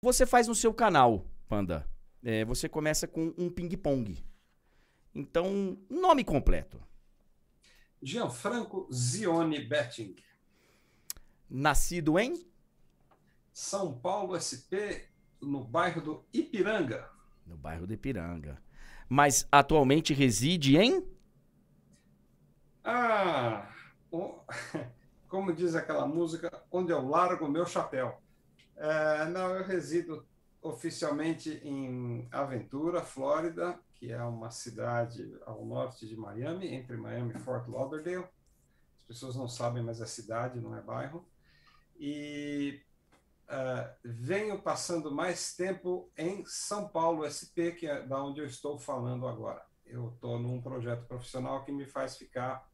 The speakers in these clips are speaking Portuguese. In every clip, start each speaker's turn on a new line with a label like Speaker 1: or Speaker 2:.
Speaker 1: Você faz no seu canal, Panda. É, você começa com um ping-pong. Então, nome completo.
Speaker 2: Gianfranco Zione Betting.
Speaker 1: Nascido em
Speaker 2: São Paulo SP, no bairro do Ipiranga.
Speaker 1: No bairro do Ipiranga. Mas atualmente reside em
Speaker 2: Ah, o- como diz aquela música, onde eu largo o meu chapéu. É, não, eu resido oficialmente em Aventura, Flórida, que é uma cidade ao norte de Miami, entre Miami e Fort Lauderdale. As pessoas não sabem, mas é cidade, não é bairro. E é, venho passando mais tempo em São Paulo SP, que é da onde eu estou falando agora. Eu estou num projeto profissional que me faz ficar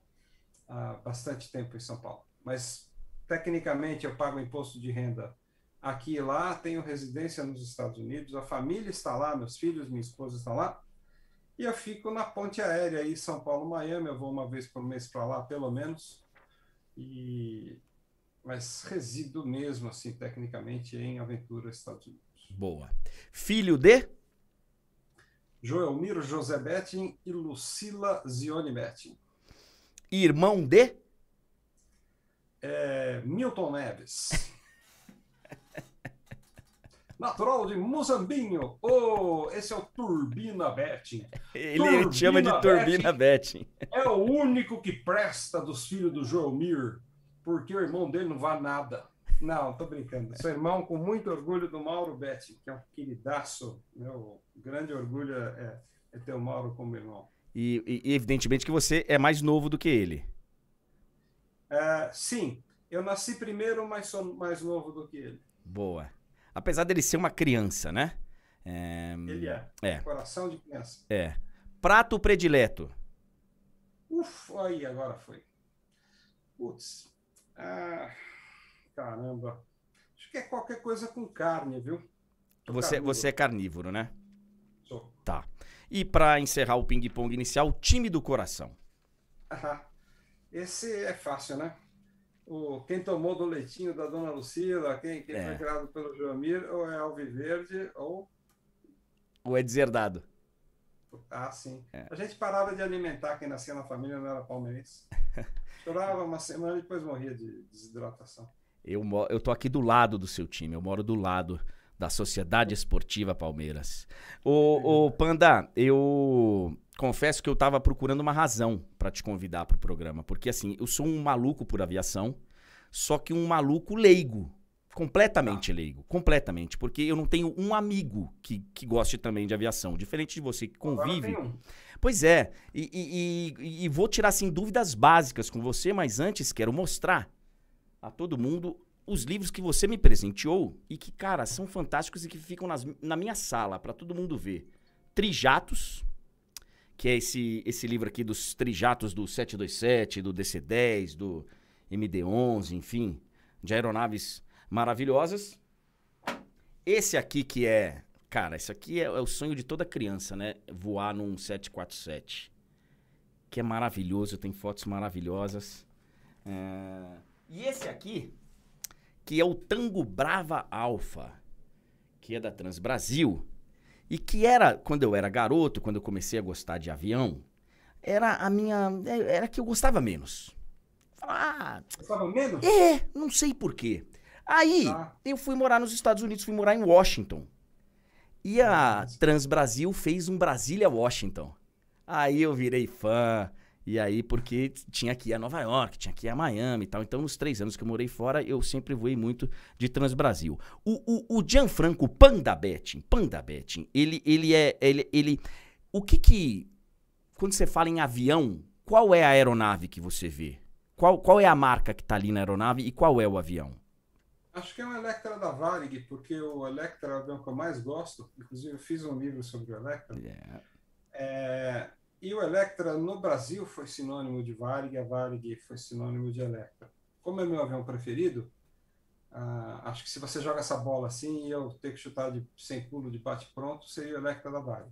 Speaker 2: há bastante tempo em São Paulo. Mas, tecnicamente, eu pago imposto de renda aqui e lá, tenho residência nos Estados Unidos, a família está lá, meus filhos, minha esposa estão lá, e eu fico na ponte aérea aí, São Paulo-Miami, eu vou uma vez por mês para lá, pelo menos, e... mas resido mesmo, assim, tecnicamente, em Aventura, Estados Unidos.
Speaker 1: Boa. Filho de
Speaker 2: Joelmiro José Betting e Lucila Zione Betting.
Speaker 1: irmão de
Speaker 2: É, Milton Neves. Natural de Mozambinho. Oh, esse é o Turbina Betting.
Speaker 1: Ele
Speaker 2: Turbina
Speaker 1: chama de Turbina Betting.
Speaker 2: É o único que presta dos filhos do Joelmir, porque o irmão dele não vale nada. Não, tô brincando. Sou irmão com muito orgulho do Mauro Betting, que é um queridaço. Meu grande orgulho é, é ter o Mauro como irmão.
Speaker 1: E, e evidentemente que você é mais novo do que ele.
Speaker 2: É, sim, eu nasci primeiro, mas sou mais novo do que ele.
Speaker 1: Boa. Apesar dele ser uma criança, né? É,
Speaker 2: Ele é.
Speaker 1: É.
Speaker 2: Coração de criança.
Speaker 1: é. Prato predileto.
Speaker 2: Ufa, aí agora foi. Putz. Ah, caramba. Acho que é qualquer coisa com carne, viu?
Speaker 1: Você, você é carnívoro, né?
Speaker 2: Sou.
Speaker 1: Tá. E pra encerrar o ping-pong inicial, time do coração.
Speaker 2: Aham. Esse é fácil, né? O, quem tomou do leitinho da dona Lucila, quem, quem
Speaker 1: É.
Speaker 2: foi criado pelo Joamir, ou é Alviverde, ou.
Speaker 1: Ou é deserdado?
Speaker 2: Ah, sim.
Speaker 1: É.
Speaker 2: A gente parava de alimentar quem nascia na família, não era palmeirense. Chorava uma semana e depois morria de desidratação.
Speaker 1: Eu, eu tô aqui do lado do seu time, eu moro do lado da Sociedade Esportiva Palmeiras. Ô, ô Panda, eu confesso que eu tava procurando uma razão pra te convidar pro programa, porque assim, eu sou um maluco por aviação, só que um maluco leigo. Completamente leigo, completamente, porque eu não tenho um amigo que, que goste também de aviação, diferente de você que convive.
Speaker 2: um.
Speaker 1: Pois é, e, e- e- e vou tirar assim dúvidas básicas com você, mas antes quero mostrar a todo mundo os livros que você me presenteou e que, cara, são fantásticos e que ficam nas- na minha sala para todo mundo ver. Trijatos, que é esse, esse livro aqui dos trijatos do 727, do DC-10, do MD-11, enfim, de aeronaves maravilhosas. Esse aqui que é, cara, esse aqui é, é o sonho de toda criança, né? Voar num 747. Que é maravilhoso, tem fotos maravilhosas. É, E esse aqui, que é o Tango Brava Alpha, que é da Trans Brasil, e que era, quando eu era garoto, quando eu comecei a gostar de avião, era a minha. Era que eu gostava menos. Ah,
Speaker 2: Gostava menos?
Speaker 1: é, não sei porquê. Aí,
Speaker 2: Tá.
Speaker 1: eu fui morar nos Estados Unidos, fui morar em Washington. E a Transbrasil fez um Brasília-Washington. Aí eu virei fã. E aí, porque tinha que ir a Nova York, tinha que ir a Miami e tal. Então, nos três anos que eu morei fora, eu sempre voei muito de Transbrasil. O, o, o Gianfranco Panda Betting, Panda Betting, ele, ele é. Ele, ele, o que que. Quando você fala em avião, qual é a aeronave que você vê? Qual, qual é a marca que tá ali na aeronave e qual é o avião?
Speaker 2: Acho que é um Electra da Varig, porque o Electra é o avião que eu mais gosto. Inclusive, eu fiz um livro sobre o Electra.
Speaker 1: É,
Speaker 2: É, e o Electra no Brasil foi sinônimo de Varig, a Varig foi sinônimo de Electra. Como é meu avião preferido, ah, acho que se você joga essa bola assim e eu ter que chutar de, sem pulo de bate-pronto, seria o Electra da Varig.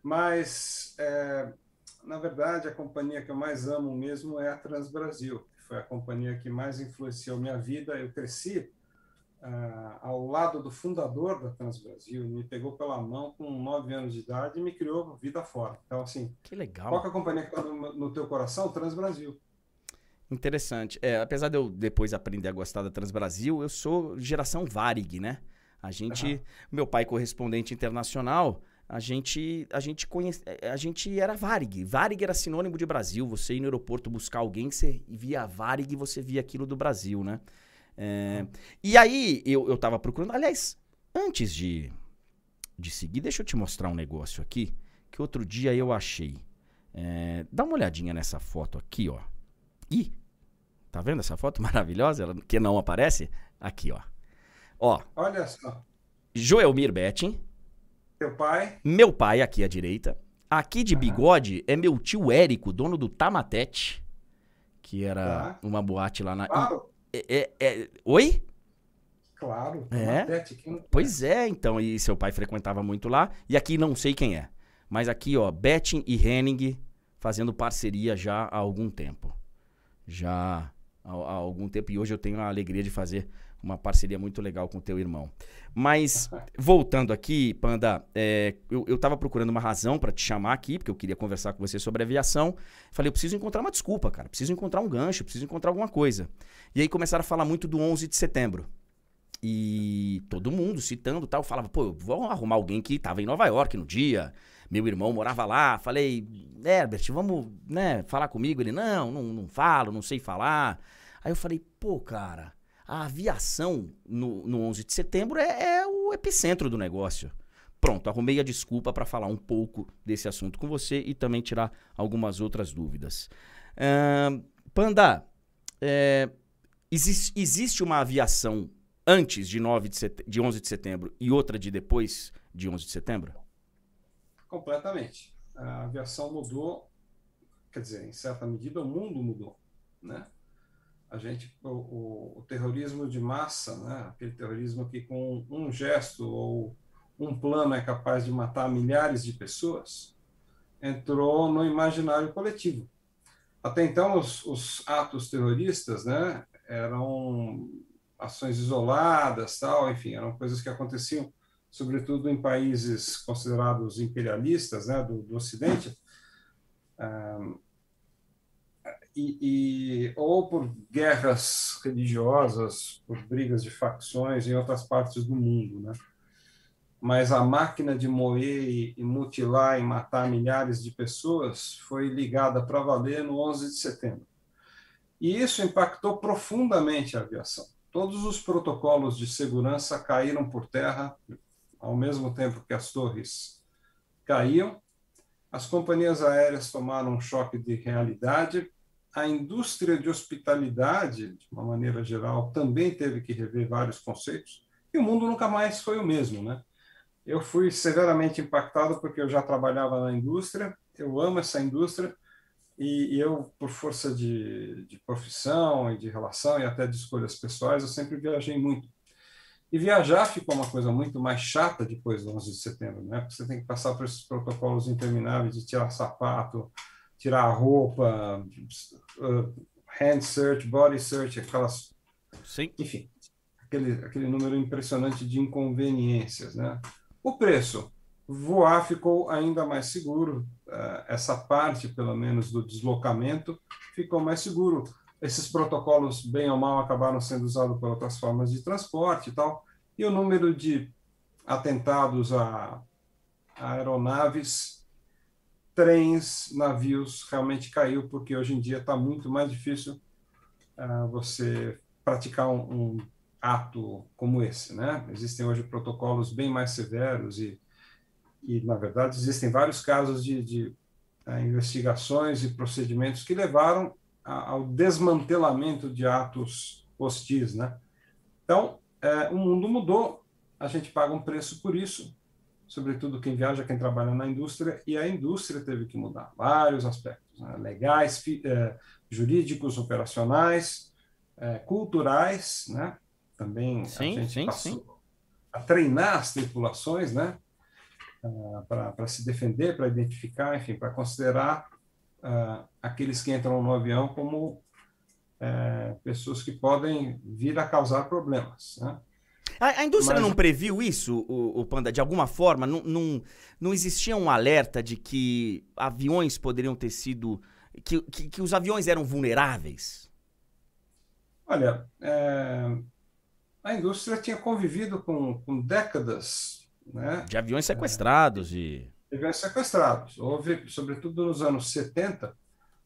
Speaker 2: Mas, é, na verdade, a companhia que eu mais amo mesmo é a Transbrasil, que foi a companhia que mais influenciou minha vida. Eu cresci ah, ao lado do fundador da Transbrasil, ele me pegou pela mão com nove anos de idade e me criou vida fora. Então, assim,
Speaker 1: que legal.
Speaker 2: qual que é a companhia que está no, no teu coração? Transbrasil.
Speaker 1: Interessante. É, apesar de eu depois aprender a gostar da Transbrasil, eu sou geração Varig, né? A gente,
Speaker 2: Aham.
Speaker 1: meu pai correspondente internacional, a gente, a gente conhece, a gente era Varig. Varig era sinônimo de Brasil. Você ir no aeroporto buscar alguém, você via Varig, você via aquilo do Brasil, né? É, e aí eu, eu tava procurando, aliás, antes de, de seguir, deixa eu te mostrar um negócio aqui que outro dia eu achei. É, dá uma olhadinha nessa foto aqui, ó. Ih, tá vendo essa foto maravilhosa? Ela, que não aparece? Aqui, ó. Ó,
Speaker 2: Olha só,
Speaker 1: Joelmir Betting,
Speaker 2: teu pai,
Speaker 1: meu pai aqui à direita. Aqui de
Speaker 2: Aham.
Speaker 1: bigode é meu tio Érico, dono do Tamatete, que era
Speaker 2: Tá.
Speaker 1: uma boate lá na.
Speaker 2: claro,
Speaker 1: É- é- é- Oi?
Speaker 2: claro,
Speaker 1: É?
Speaker 2: Matete, não-
Speaker 1: Pois é, então. E seu pai frequentava muito lá. E aqui não sei quem é. Mas aqui, ó, Betting e Henning fazendo parceria já há algum tempo. Já há, há algum tempo. E hoje eu tenho a alegria de fazer uma parceria muito legal com teu irmão. Mas, voltando aqui, Panda, é, eu, eu tava procurando uma razão pra te chamar aqui, porque eu queria conversar com você sobre aviação. Falei, eu preciso encontrar uma desculpa, cara. Preciso encontrar um gancho, preciso encontrar alguma coisa. E aí começaram a falar muito do 11 de setembro. E todo mundo citando tal, falava, pô, vou arrumar alguém que tava em Nova York no dia. Meu irmão morava lá. Falei, Herbert, vamos, né, falar comigo? Ele, não, não, não falo, não sei falar. Aí eu falei, pô, cara, a aviação no, no 11 de setembro é, é o epicentro do negócio. Pronto, arrumei a desculpa para falar um pouco desse assunto com você e também tirar algumas outras dúvidas. Ahn, Panda, é, existe, existe uma aviação antes de, 9 de, sete- de 11 de setembro e outra de depois de 11 de setembro?
Speaker 2: completamente. A aviação mudou, quer dizer, em certa medida o mundo mudou, né? A gente, o, o- terrorismo de massa, né? Aquele terrorismo que com um gesto ou um plano é capaz de matar milhares de pessoas, entrou no imaginário coletivo. Até então, os, os atos terroristas, né? Eram ações isoladas, tal, enfim, eram coisas que aconteciam sobretudo em países considerados imperialistas, né, do, do Ocidente, ah, e, e- ou por guerras religiosas, por brigas de facções em outras partes do mundo, né? Mas a máquina de moer e, e mutilar e matar milhares de pessoas foi ligada para valer no 11 de setembro. E isso impactou profundamente a aviação. Todos os protocolos de segurança caíram por terra ao mesmo tempo que as torres caíam, as companhias aéreas tomaram um choque de realidade, a indústria de hospitalidade, de uma maneira geral, também teve que rever vários conceitos, e o mundo nunca mais foi o mesmo, né? Eu fui severamente impactado porque eu já trabalhava na indústria, eu amo essa indústria, e, eu, por força de, de profissão e de relação e até de escolhas pessoais, eu sempre viajei muito. E viajar ficou uma coisa muito mais chata depois do 11 de setembro, né? Porque você tem que passar por esses protocolos intermináveis de tirar sapato, tirar a roupa, uh, hand search, body search, aquelas,
Speaker 1: Sim.
Speaker 2: enfim, aquele, aquele número impressionante de inconveniências, né? O preço, voar ficou ainda mais seguro, uh, essa parte, pelo menos, do deslocamento ficou mais seguro. esses protocolos, bem ou mal, acabaram sendo usados por outras formas de transporte e tal, e o número de atentados a, a aeronaves, trens, navios realmente caiu, porque hoje em dia está muito mais difícil uh, você praticar um, um, ato como esse, né? Existem hoje protocolos bem mais severos e, e na verdade, existem vários casos de, de uh, investigações e procedimentos que levaram a, ao desmantelamento de atos hostis, né? Então, é, o mundo mudou, a gente paga um preço por isso, sobretudo quem viaja, quem trabalha na indústria, e a indústria teve que mudar vários aspectos, né? legais, é, jurídicos, operacionais, é, culturais, né? Também
Speaker 1: sim,
Speaker 2: a gente
Speaker 1: sim,
Speaker 2: passou
Speaker 1: sim.
Speaker 2: a treinar as tripulações, né? Uh, para se defender, para identificar, enfim, para considerar uh, aqueles que entram no avião como uh, pessoas que podem vir a causar problemas. Né?
Speaker 1: A, a indústria Mas... não previu isso, o, o, Panda, de alguma forma? Não, não, não existia um alerta de que aviões poderiam ter sido. que, que, que os aviões eram vulneráveis?
Speaker 2: Olha, é, a indústria tinha convivido com, com décadas. Né?
Speaker 1: De aviões sequestrados. É, e...
Speaker 2: Aviões sequestrados. Houve, sobretudo nos anos 70,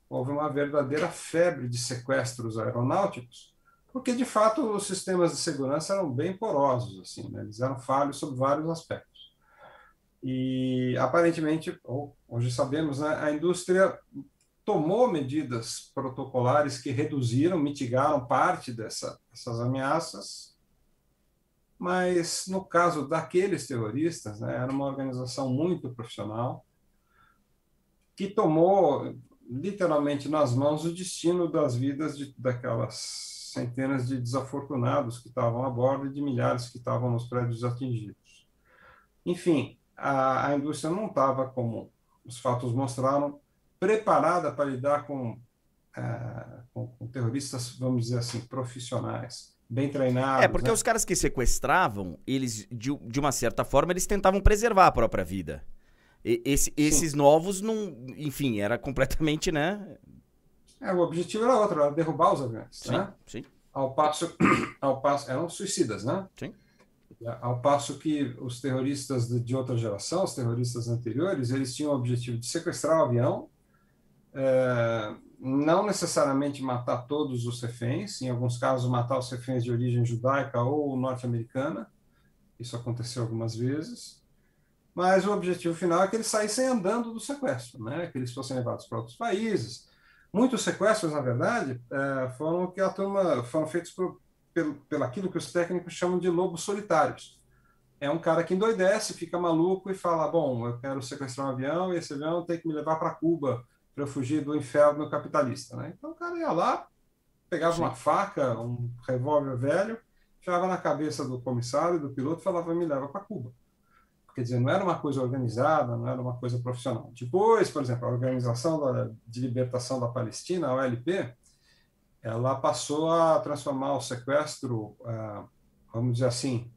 Speaker 2: houve uma verdadeira febre de sequestros aeronáuticos, porque de fato os sistemas de segurança eram bem porosos, assim, né? eles eram falhos sob vários aspectos. E aparentemente, hoje sabemos, né, a indústria tomou medidas protocolares que reduziram, mitigaram parte dessa, dessas ameaças, mas no caso daqueles terroristas, né, era uma organização muito profissional que tomou literalmente nas mãos o destino das vidas de, daquelas centenas de desafortunados que estavam a bordo e de milhares que estavam nos prédios atingidos. Enfim, a, a indústria não estava, como os fatos mostraram, preparada para lidar com, uh, com, com, terroristas, vamos dizer assim, profissionais, bem treinados.
Speaker 1: É, porque
Speaker 2: né?
Speaker 1: os caras que sequestravam, eles, de, de uma certa forma, eles tentavam preservar a própria vida. E, esse, esses novos, não, enfim, era completamente, né?
Speaker 2: É, o objetivo era outro, era derrubar os aviões,
Speaker 1: sim,
Speaker 2: né?
Speaker 1: Sim.
Speaker 2: Ao passo, ao passo, eram suicidas, né?
Speaker 1: Sim.
Speaker 2: Ao passo que os terroristas de outra geração, os terroristas anteriores, eles tinham o objetivo de sequestrar o avião, é, não necessariamente matar todos os reféns, em alguns casos matar os reféns de origem judaica ou norte-americana, isso aconteceu algumas vezes, mas o objetivo final é que eles saíssem andando do sequestro, né? que eles fossem levados para outros países. Muitos sequestros, na verdade, é, foram que a turma foram feitos por, pelo, pelo aquilo que os técnicos chamam de lobos solitários. É um cara que endoidece, fica maluco e fala: Bom, eu quero sequestrar um avião e esse avião tem que me levar para Cuba para eu fugir do inferno capitalista. Né? Então o cara ia lá, pegava Sim. uma faca, um revólver velho, tirava na cabeça do comissário, do piloto e falava: Me leva para Cuba. Quer dizer, não era uma coisa organizada, não era uma coisa profissional. Depois, por exemplo, a Organização de Libertação da Palestina, a OLP, ela passou a transformar o sequestro, ah, vamos dizer assim,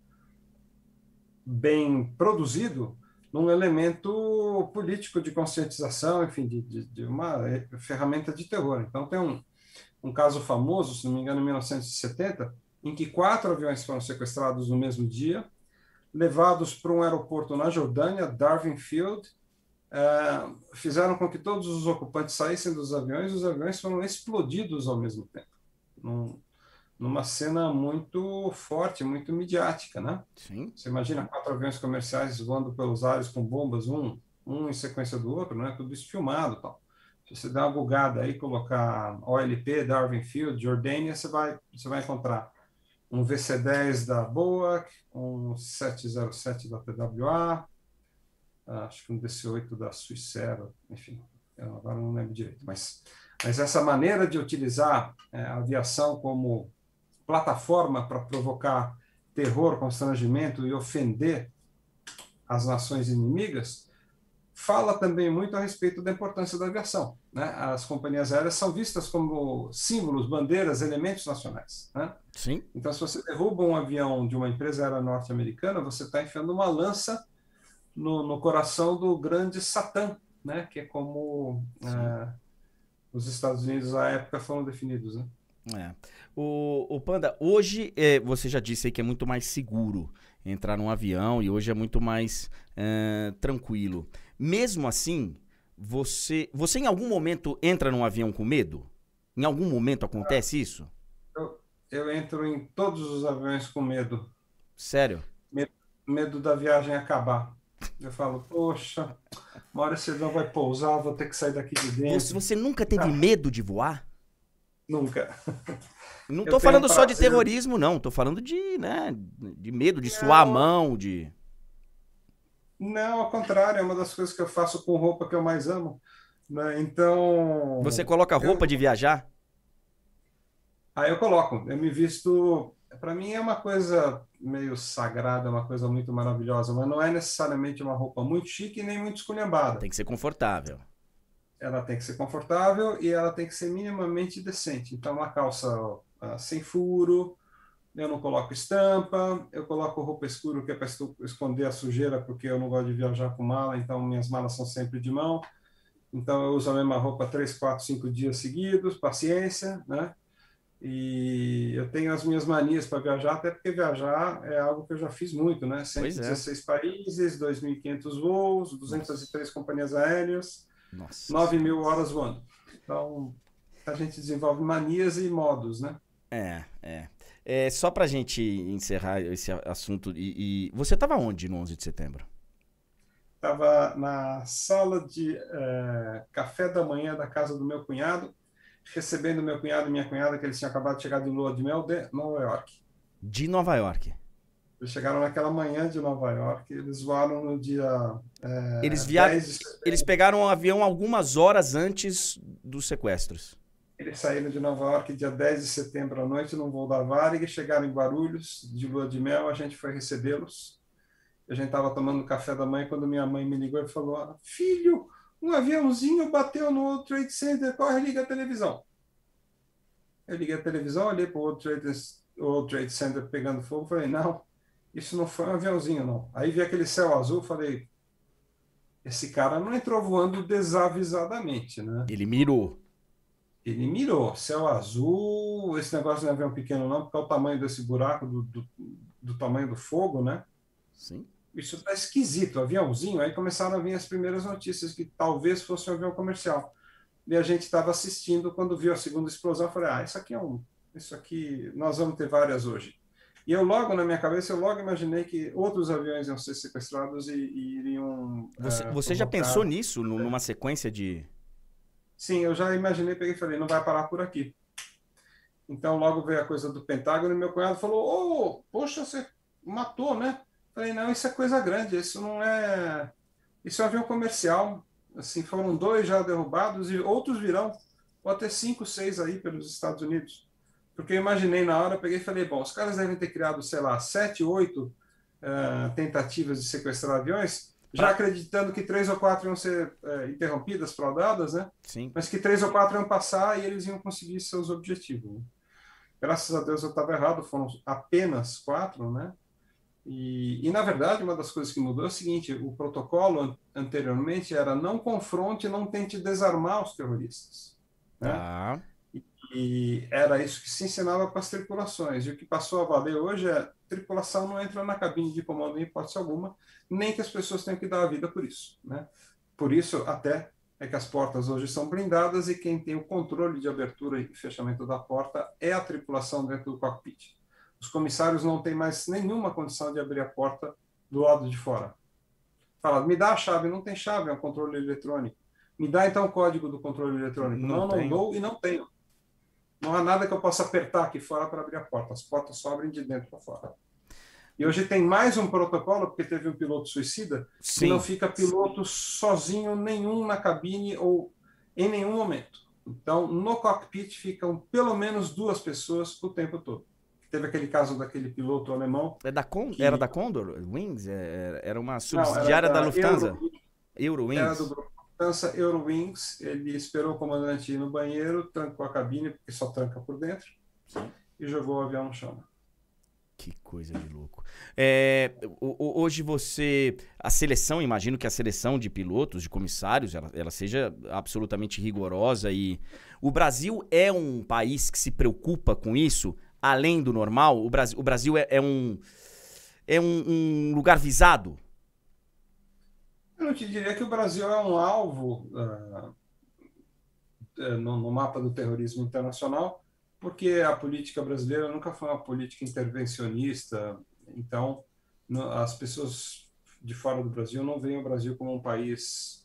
Speaker 2: bem produzido, num elemento político de conscientização, enfim, de, de, de uma ferramenta de terror. Então, tem um, um caso famoso, se não me engano, em 1970, em que quatro aviões foram sequestrados no mesmo dia, levados para um aeroporto na Jordânia, Darwin Field, é, fizeram com que todos os ocupantes saíssem dos aviões e os aviões foram explodidos ao mesmo tempo. Num, numa cena muito forte, muito midiática, né?
Speaker 1: Sim.
Speaker 2: Você imagina quatro aviões comerciais voando pelos ares com bombas, um, um em sequência do outro, né? Tudo isso filmado tal. Se você der uma bugada aí, colocar OLP, Darwin Field, Jordânia, você vai, você vai encontrar um VC10 da BOAC, um 707 da PWA, acho que um DC8 da Suicero, enfim, agora não lembro direito, mas, mas essa maneira de utilizar é, a aviação como plataforma para provocar terror, constrangimento e ofender as nações inimigas, fala também muito a respeito da importância da aviação. Né? As companhias aéreas são vistas como símbolos, bandeiras, elementos nacionais. Né?
Speaker 1: Sim.
Speaker 2: Então, se você derruba um avião de uma empresa aérea norte-americana, você está enfiando uma lança no, no, coração do grande Satã, né? que é como é, os Estados Unidos à época foram definidos. Né?
Speaker 1: É. O, o Panda, hoje é, você já disse aí que é muito mais seguro entrar num avião e hoje é muito mais é, tranquilo. Mesmo assim, você, você em algum momento entra num avião com medo? Em algum momento acontece isso?
Speaker 2: Eu, eu entro em todos os aviões com medo.
Speaker 1: Sério?
Speaker 2: Medo, medo da viagem acabar. Eu falo, poxa, uma hora esse avião vai pousar, vou ter que sair daqui de dentro.
Speaker 1: Você, você nunca teve ah. medo de voar?
Speaker 2: Nunca.
Speaker 1: Não tô falando só de terrorismo, não. Tô falando de, né, de medo, de suar a mão, de...
Speaker 2: Não, ao contrário, é uma das coisas que eu faço com roupa que eu mais amo. Né? Então.
Speaker 1: Você coloca roupa eu... de viajar?
Speaker 2: Aí eu coloco. Eu me visto. Para mim é uma coisa meio sagrada, uma coisa muito maravilhosa, mas não é necessariamente uma roupa muito chique nem muito esculhambada.
Speaker 1: Tem que ser confortável.
Speaker 2: Ela tem que ser confortável e ela tem que ser minimamente decente. Então, uma calça uh, sem furo, eu não coloco estampa, eu coloco roupa escura que é para esconder a sujeira, porque eu não gosto de viajar com mala, então minhas malas são sempre de mão. Então eu uso a mesma roupa três, quatro, cinco dias seguidos, paciência, né? E eu tenho as minhas manias para viajar, até porque viajar é algo que eu já fiz muito, né? 116 é. países, 2.500 voos, 203 Nossa. companhias aéreas, Nossa. 9 mil horas voando. Então a gente desenvolve manias e modos, né?
Speaker 1: É, é. É, só pra gente encerrar esse assunto, e, e... você estava onde no 11 de setembro?
Speaker 2: Estava na sala de é, café da manhã da casa do meu cunhado, recebendo meu cunhado e minha cunhada, que eles tinham acabado de chegar de lua de mel de Nova York.
Speaker 1: De Nova York?
Speaker 2: Eles chegaram naquela manhã de Nova York, eles voaram no dia. É,
Speaker 1: eles, via... eles pegaram um avião algumas horas antes dos sequestros.
Speaker 2: Eles saíram de Nova York dia 10 de setembro à noite num voo da Varig, chegaram em Guarulhos, de lua de mel, a gente foi recebê-los. A gente estava tomando café da manhã quando minha mãe me ligou e falou: Filho, um aviãozinho bateu no World Trade Center, corre, liga a televisão. Eu liguei a televisão, olhei para o World World Trade Center pegando fogo, falei: Não, isso não foi um aviãozinho, não. Aí vi aquele céu azul, falei: Esse cara não entrou voando desavisadamente, né?
Speaker 1: Ele mirou
Speaker 2: ele mirou. Céu azul, esse negócio não é avião pequeno, não, porque é o tamanho desse buraco, do, do, do tamanho do fogo, né?
Speaker 1: Sim.
Speaker 2: Isso tá esquisito, aviãozinho. Aí começaram a vir as primeiras notícias que talvez fosse um avião comercial. E a gente estava assistindo quando viu a segunda explosão. Eu falei, ah, isso aqui é um. Isso aqui, nós vamos ter várias hoje. E eu logo, na minha cabeça, eu logo imaginei que outros aviões iam ser sequestrados e, e iriam.
Speaker 1: Você, é, você já pensou nisso, numa sequência de,
Speaker 2: Sim, eu já imaginei, peguei e falei, não vai parar por aqui. Então logo veio a coisa do Pentágono e meu cunhado falou, ô, oh, poxa, você matou, né? Falei, não, isso é coisa grande, isso não é... Isso é um avião comercial. Assim, foram dois já derrubados e outros virão. Pode ter cinco, seis aí pelos Estados Unidos. Porque eu imaginei na hora, peguei e falei, bom, os caras devem ter criado, sei lá, sete, oito uh, tentativas de sequestrar aviões já acreditando que três ou quatro iam ser é, interrompidas, fraudadas, né?
Speaker 1: Sim.
Speaker 2: Mas que três ou quatro iam passar e eles iam conseguir seus objetivos. Né? Graças a Deus eu estava errado, foram apenas quatro, né? E, e, na verdade, uma das coisas que mudou é o seguinte: o protocolo anteriormente era não confronte, não tente desarmar os terroristas. Né?
Speaker 1: Ah.
Speaker 2: E, e era isso que se ensinava para as tripulações. E o que passou a valer hoje é tripulação não entra na cabine de comando em hipótese alguma, nem que as pessoas tenham que dar a vida por isso. Né? Por isso, até é que as portas hoje são blindadas e quem tem o controle de abertura e fechamento da porta é a tripulação dentro do cockpit. Os comissários não têm mais nenhuma condição de abrir a porta do lado de fora. Fala, me dá a chave, não tem chave, é um controle eletrônico. Me dá então o código do controle eletrônico. Não, não, não dou e não tenho. Não há nada que eu possa apertar aqui fora para abrir a porta. As portas só abrem de dentro para fora. E hoje tem mais um protocolo, porque teve um piloto suicida, Sim. que não fica piloto sozinho nenhum na cabine ou em nenhum momento. Então, no cockpit ficam pelo menos duas pessoas o tempo todo. Teve aquele caso daquele piloto alemão.
Speaker 1: É da Con que... Era da Condor Wings? É, era uma subsidiária não, da, da, Lufthansa? Euro... Eurowings?
Speaker 2: Era do grupo Lufthansa Eurowings. Ele esperou o comandante ir no banheiro, trancou a cabine, porque só tranca por dentro, Sim. e jogou o avião no chão.
Speaker 1: Que coisa de louco. É, hoje você. A seleção, imagino que a seleção de pilotos, de comissários, ela, ela, seja absolutamente rigorosa e. O Brasil é um país que se preocupa com isso, além do normal? O Brasil, o Brasil é, é um. É um, um, lugar visado?
Speaker 2: Eu não te diria que o Brasil é um alvo uh, no, no mapa do terrorismo internacional porque a política brasileira nunca foi uma política intervencionista. Então, as pessoas de fora do Brasil não veem o Brasil como um país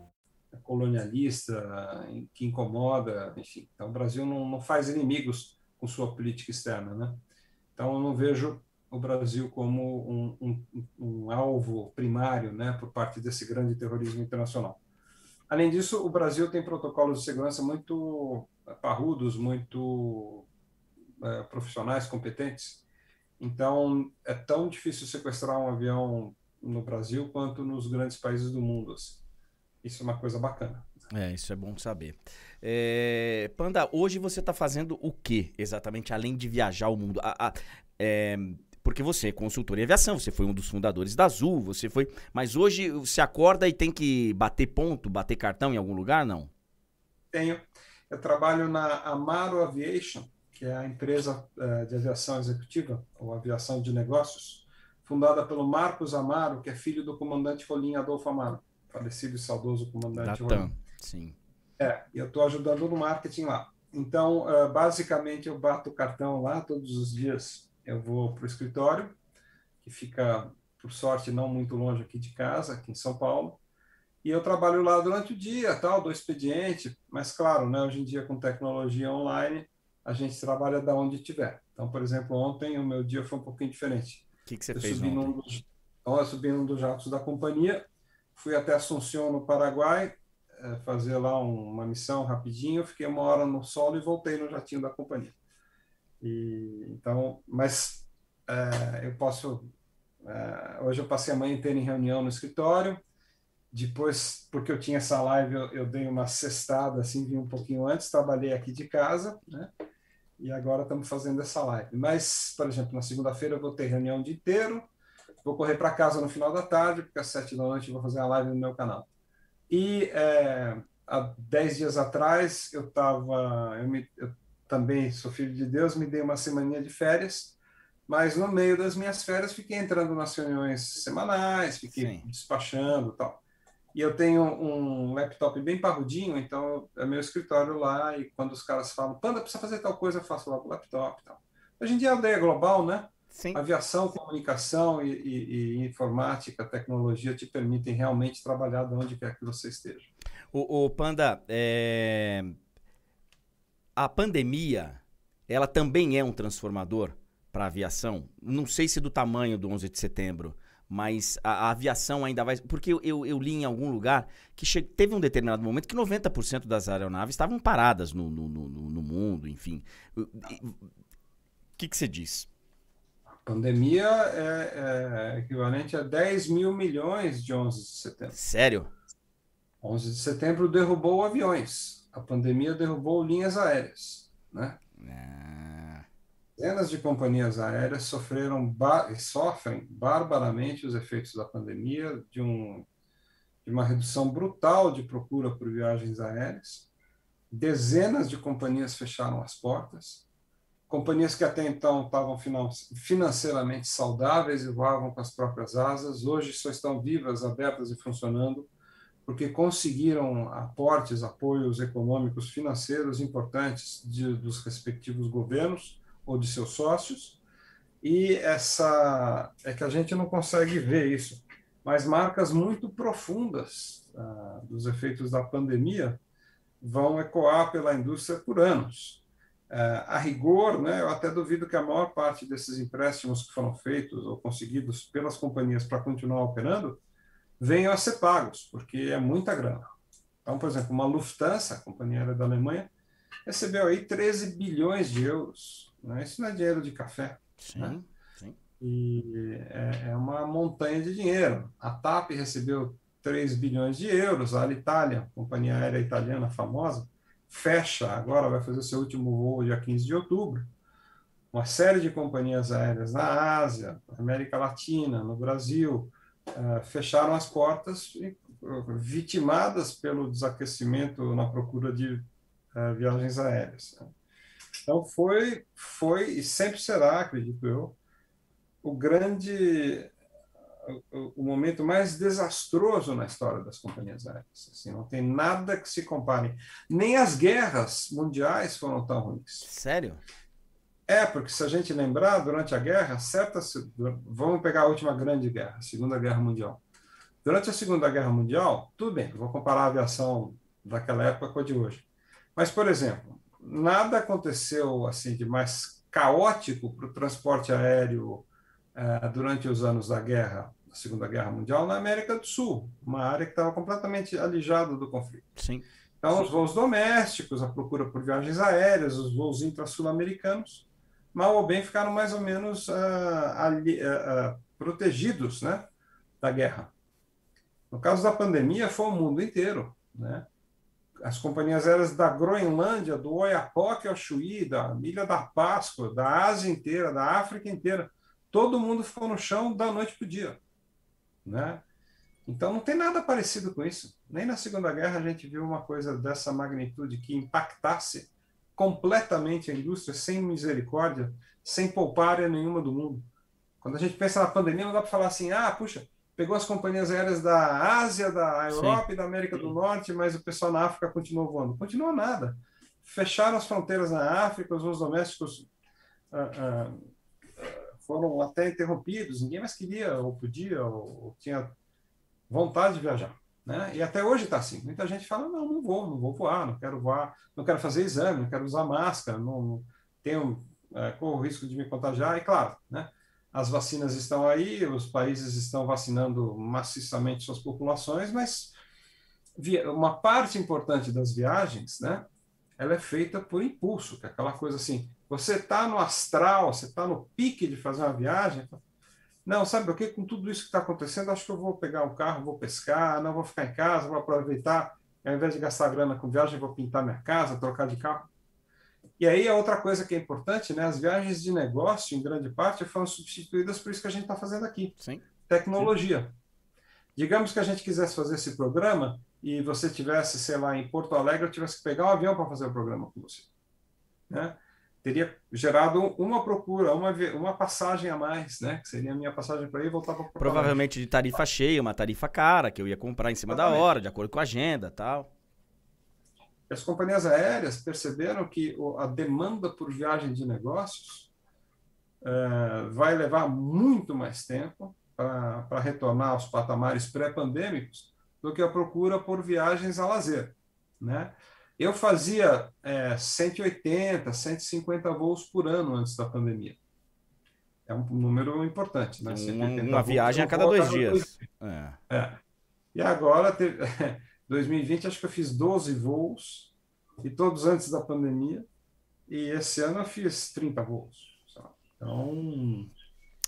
Speaker 2: colonialista, que incomoda, enfim. Então, o Brasil não, não faz inimigos com sua política externa, né? Então, eu não vejo o Brasil como um, um, um, alvo primário, né, por parte desse grande terrorismo internacional. Além disso, o Brasil tem protocolos de segurança muito parrudos, muito é, profissionais, competentes. Então, é tão difícil sequestrar um avião no Brasil quanto nos grandes países do mundo. Assim. Isso é uma coisa bacana.
Speaker 1: É, isso é bom saber. É, Panda, hoje você está fazendo o que exatamente, além de viajar o mundo? A, a, é, porque você é consultor em aviação, você foi um dos fundadores da Azul, você foi. Mas hoje você acorda e tem que bater ponto, bater cartão em algum lugar, não?
Speaker 2: Tenho. Eu trabalho na Amaro Aviation, que é a empresa uh, de aviação executiva, ou aviação de negócios, fundada pelo Marcos Amaro, que é filho do comandante Rolim Adolfo Amaro falecido e saudoso comandante
Speaker 1: da sim.
Speaker 2: É, e eu estou ajudando no marketing lá. Então, uh, basicamente, eu bato o cartão lá todos os dias. Eu vou para o escritório, que fica, por sorte, não muito longe aqui de casa, aqui em São Paulo. E eu trabalho lá durante o dia, tal, do expediente. Mas, claro, né, hoje em dia, com tecnologia online, a gente trabalha da onde tiver. Então, por exemplo, ontem o meu dia foi um pouquinho diferente.
Speaker 1: O que, que você eu fez subi ontem? Num dos,
Speaker 2: eu subi num dos jatos da companhia fui até Assunção, no Paraguai, é, fazer lá uma missão rapidinho, fiquei uma hora no solo e voltei no jatinho da companhia. E, então, mas é, eu posso. É, hoje eu passei a manhã inteira em reunião no escritório. Depois, porque eu tinha essa live, eu, eu dei uma cestada, assim, vim um pouquinho antes, trabalhei aqui de casa, né? E agora estamos fazendo essa live. Mas, por exemplo, na segunda-feira eu vou ter reunião o dia inteiro, Vou correr para casa no final da tarde, porque às sete da noite eu vou fazer a live no meu canal. E é, há dez dias atrás eu estava, eu, eu também sou filho de Deus, me dei uma semaninha de férias, mas no meio das minhas férias fiquei entrando nas reuniões semanais, fiquei Sim. despachando tal. E eu tenho um laptop bem parrudinho, então é meu escritório lá, e quando os caras falam, Panda, precisa fazer tal coisa, eu faço logo o laptop tal. Hoje em dia a aldeia é global, né? Sim. Aviação, comunicação e, e, e, informática, tecnologia te permitem realmente trabalhar de onde quer que você esteja.
Speaker 1: O, o Panda, é... a pandemia, ela também é um transformador para a aviação? Não sei se do tamanho do 11 de setembro, mas a, a aviação ainda vai... Porque eu, eu, eu, li em algum lugar que che... teve um determinado momento que 90% das aeronaves estavam paradas no, no, no, no mundo, enfim. O que, que você diz?
Speaker 2: Pandemia é, é, equivalente a 10 mil milhões de 11 de setembro.
Speaker 1: Sério?
Speaker 2: 11 de setembro derrubou aviões. A pandemia derrubou linhas aéreas, né?
Speaker 1: Ah.
Speaker 2: Dezenas de companhias aéreas sofreram sofrem barbaramente os efeitos da pandemia, de, um, de uma redução brutal de procura por viagens aéreas. Dezenas de companhias fecharam as portas companhias que até então estavam financeiramente saudáveis e voavam com as próprias asas, hoje só estão vivas, abertas e funcionando porque conseguiram aportes, apoios econômicos, financeiros importantes de, dos respectivos governos ou de seus sócios, e essa é que a gente não consegue ver isso, mas marcas muito profundas ah, dos efeitos da pandemia vão ecoar pela indústria por anos. Ah, a rigor, né, eu até duvido que a maior parte desses empréstimos que foram feitos ou conseguidos pelas companhias para continuar operando venham a ser pagos, porque é muita grana. Então, por exemplo, uma Lufthansa, a companhia aérea da Alemanha, recebeu aí 13 bilhões de euros. Né? Isso não é dinheiro de café. Sim, né? sim. E é, é, uma montanha de dinheiro. A TAP recebeu 3 bilhões de euros, a Alitalia, companhia aérea italiana famosa, fecha agora, vai fazer seu último voo dia 15 de outubro. Uma série de companhias aéreas na Ásia, América Latina, no Brasil, uh, fecharam as portas, vitimadas pelo desaquecimento na procura de uh, viagens aéreas. Então, foi, foi e sempre será, acredito eu, o grande o momento mais desastroso na história das companhias aéreas. Assim, não tem nada que se compare. Nem as guerras mundiais foram tão ruins.
Speaker 1: Sério?
Speaker 2: É, porque se a gente lembrar, durante a guerra, certas. Vamos pegar a última grande guerra, a Segunda Guerra Mundial. Durante a Segunda Guerra Mundial, tudo bem, vou comparar a aviação daquela época com a de hoje. Mas, por exemplo, nada aconteceu assim de mais caótico para o transporte aéreo durante os anos da guerra, da Segunda Guerra Mundial, na América do Sul, uma área que estava completamente alijada do conflito.
Speaker 1: Sim.
Speaker 2: Então, Sim. os voos domésticos, a procura por viagens aéreas, os voos intra-sul-americanos, mal ou bem ficaram mais ou menos uh, ali, uh, protegidos né, da guerra. No caso da pandemia, foi o mundo inteiro. Né? As companhias aéreas da Groenlândia, do Oiapoque ao Chuí, da Ilha da Páscoa, da Ásia inteira, da África inteira, todo mundo ficou no chão da noite para o dia. Né? Então, não tem nada parecido com isso. Nem na Segunda Guerra a gente viu uma coisa dessa magnitude que impactasse completamente a indústria, sem misericórdia, sem poupar área nenhuma do mundo. Quando a gente pensa na pandemia, não dá para falar assim, ah, puxa, pegou as companhias aéreas da Ásia, da Europa Sim. e da América do Norte, mas o pessoal na África continuou voando. Continuou nada. Fecharam as fronteiras na África, os voos domésticos ah, ah, foram até interrompidos, ninguém mais queria, ou podia, ou, ou tinha vontade de viajar. Né? E até hoje está assim. Muita gente fala: não, não vou, não vou voar, não quero voar, não quero fazer exame, não quero usar máscara, não, não tenho, é, o risco de me contagiar. E claro, né? as vacinas estão aí, os países estão vacinando maciçamente suas populações, mas uma parte importante das viagens, né? Ela é feita por impulso, que é aquela coisa assim: você está no astral, você está no pique de fazer uma viagem, não, sabe o que? Com tudo isso que está acontecendo, acho que eu vou pegar um carro, vou pescar, não vou ficar em casa, vou aproveitar. Ao invés de gastar grana com viagem, vou pintar minha casa, trocar de carro. E aí a outra coisa que é importante, né? As viagens de negócio, em grande parte, foram substituídas por isso que a gente está fazendo aqui.
Speaker 1: Sim.
Speaker 2: Tecnologia. Sim. Digamos que a gente quisesse fazer esse programa e você tivesse, sei lá, em Porto Alegre, eu tivesse que pegar um avião para fazer o programa com você. Né? Teria gerado uma procura, uma, uma passagem a mais, né? Que seria a minha passagem para ir e voltar para
Speaker 1: Provavelmente de tarifa cheia, uma tarifa cara, que eu ia comprar em cima Exatamente. da hora, de acordo com a agenda tal.
Speaker 2: As companhias aéreas perceberam que a demanda por viagem de negócios é, vai levar muito mais tempo para retornar aos patamares pré-pandêmicos do que a procura por viagens a lazer, né? Eu fazia é, 180, 150 voos por ano antes da pandemia. É um número importante, né?
Speaker 1: Uma, viagem a cada dois dias.
Speaker 2: É. é. E agora, 2020, acho que eu fiz 12 voos, e todos antes da pandemia. E esse ano eu fiz 30 voos. Então.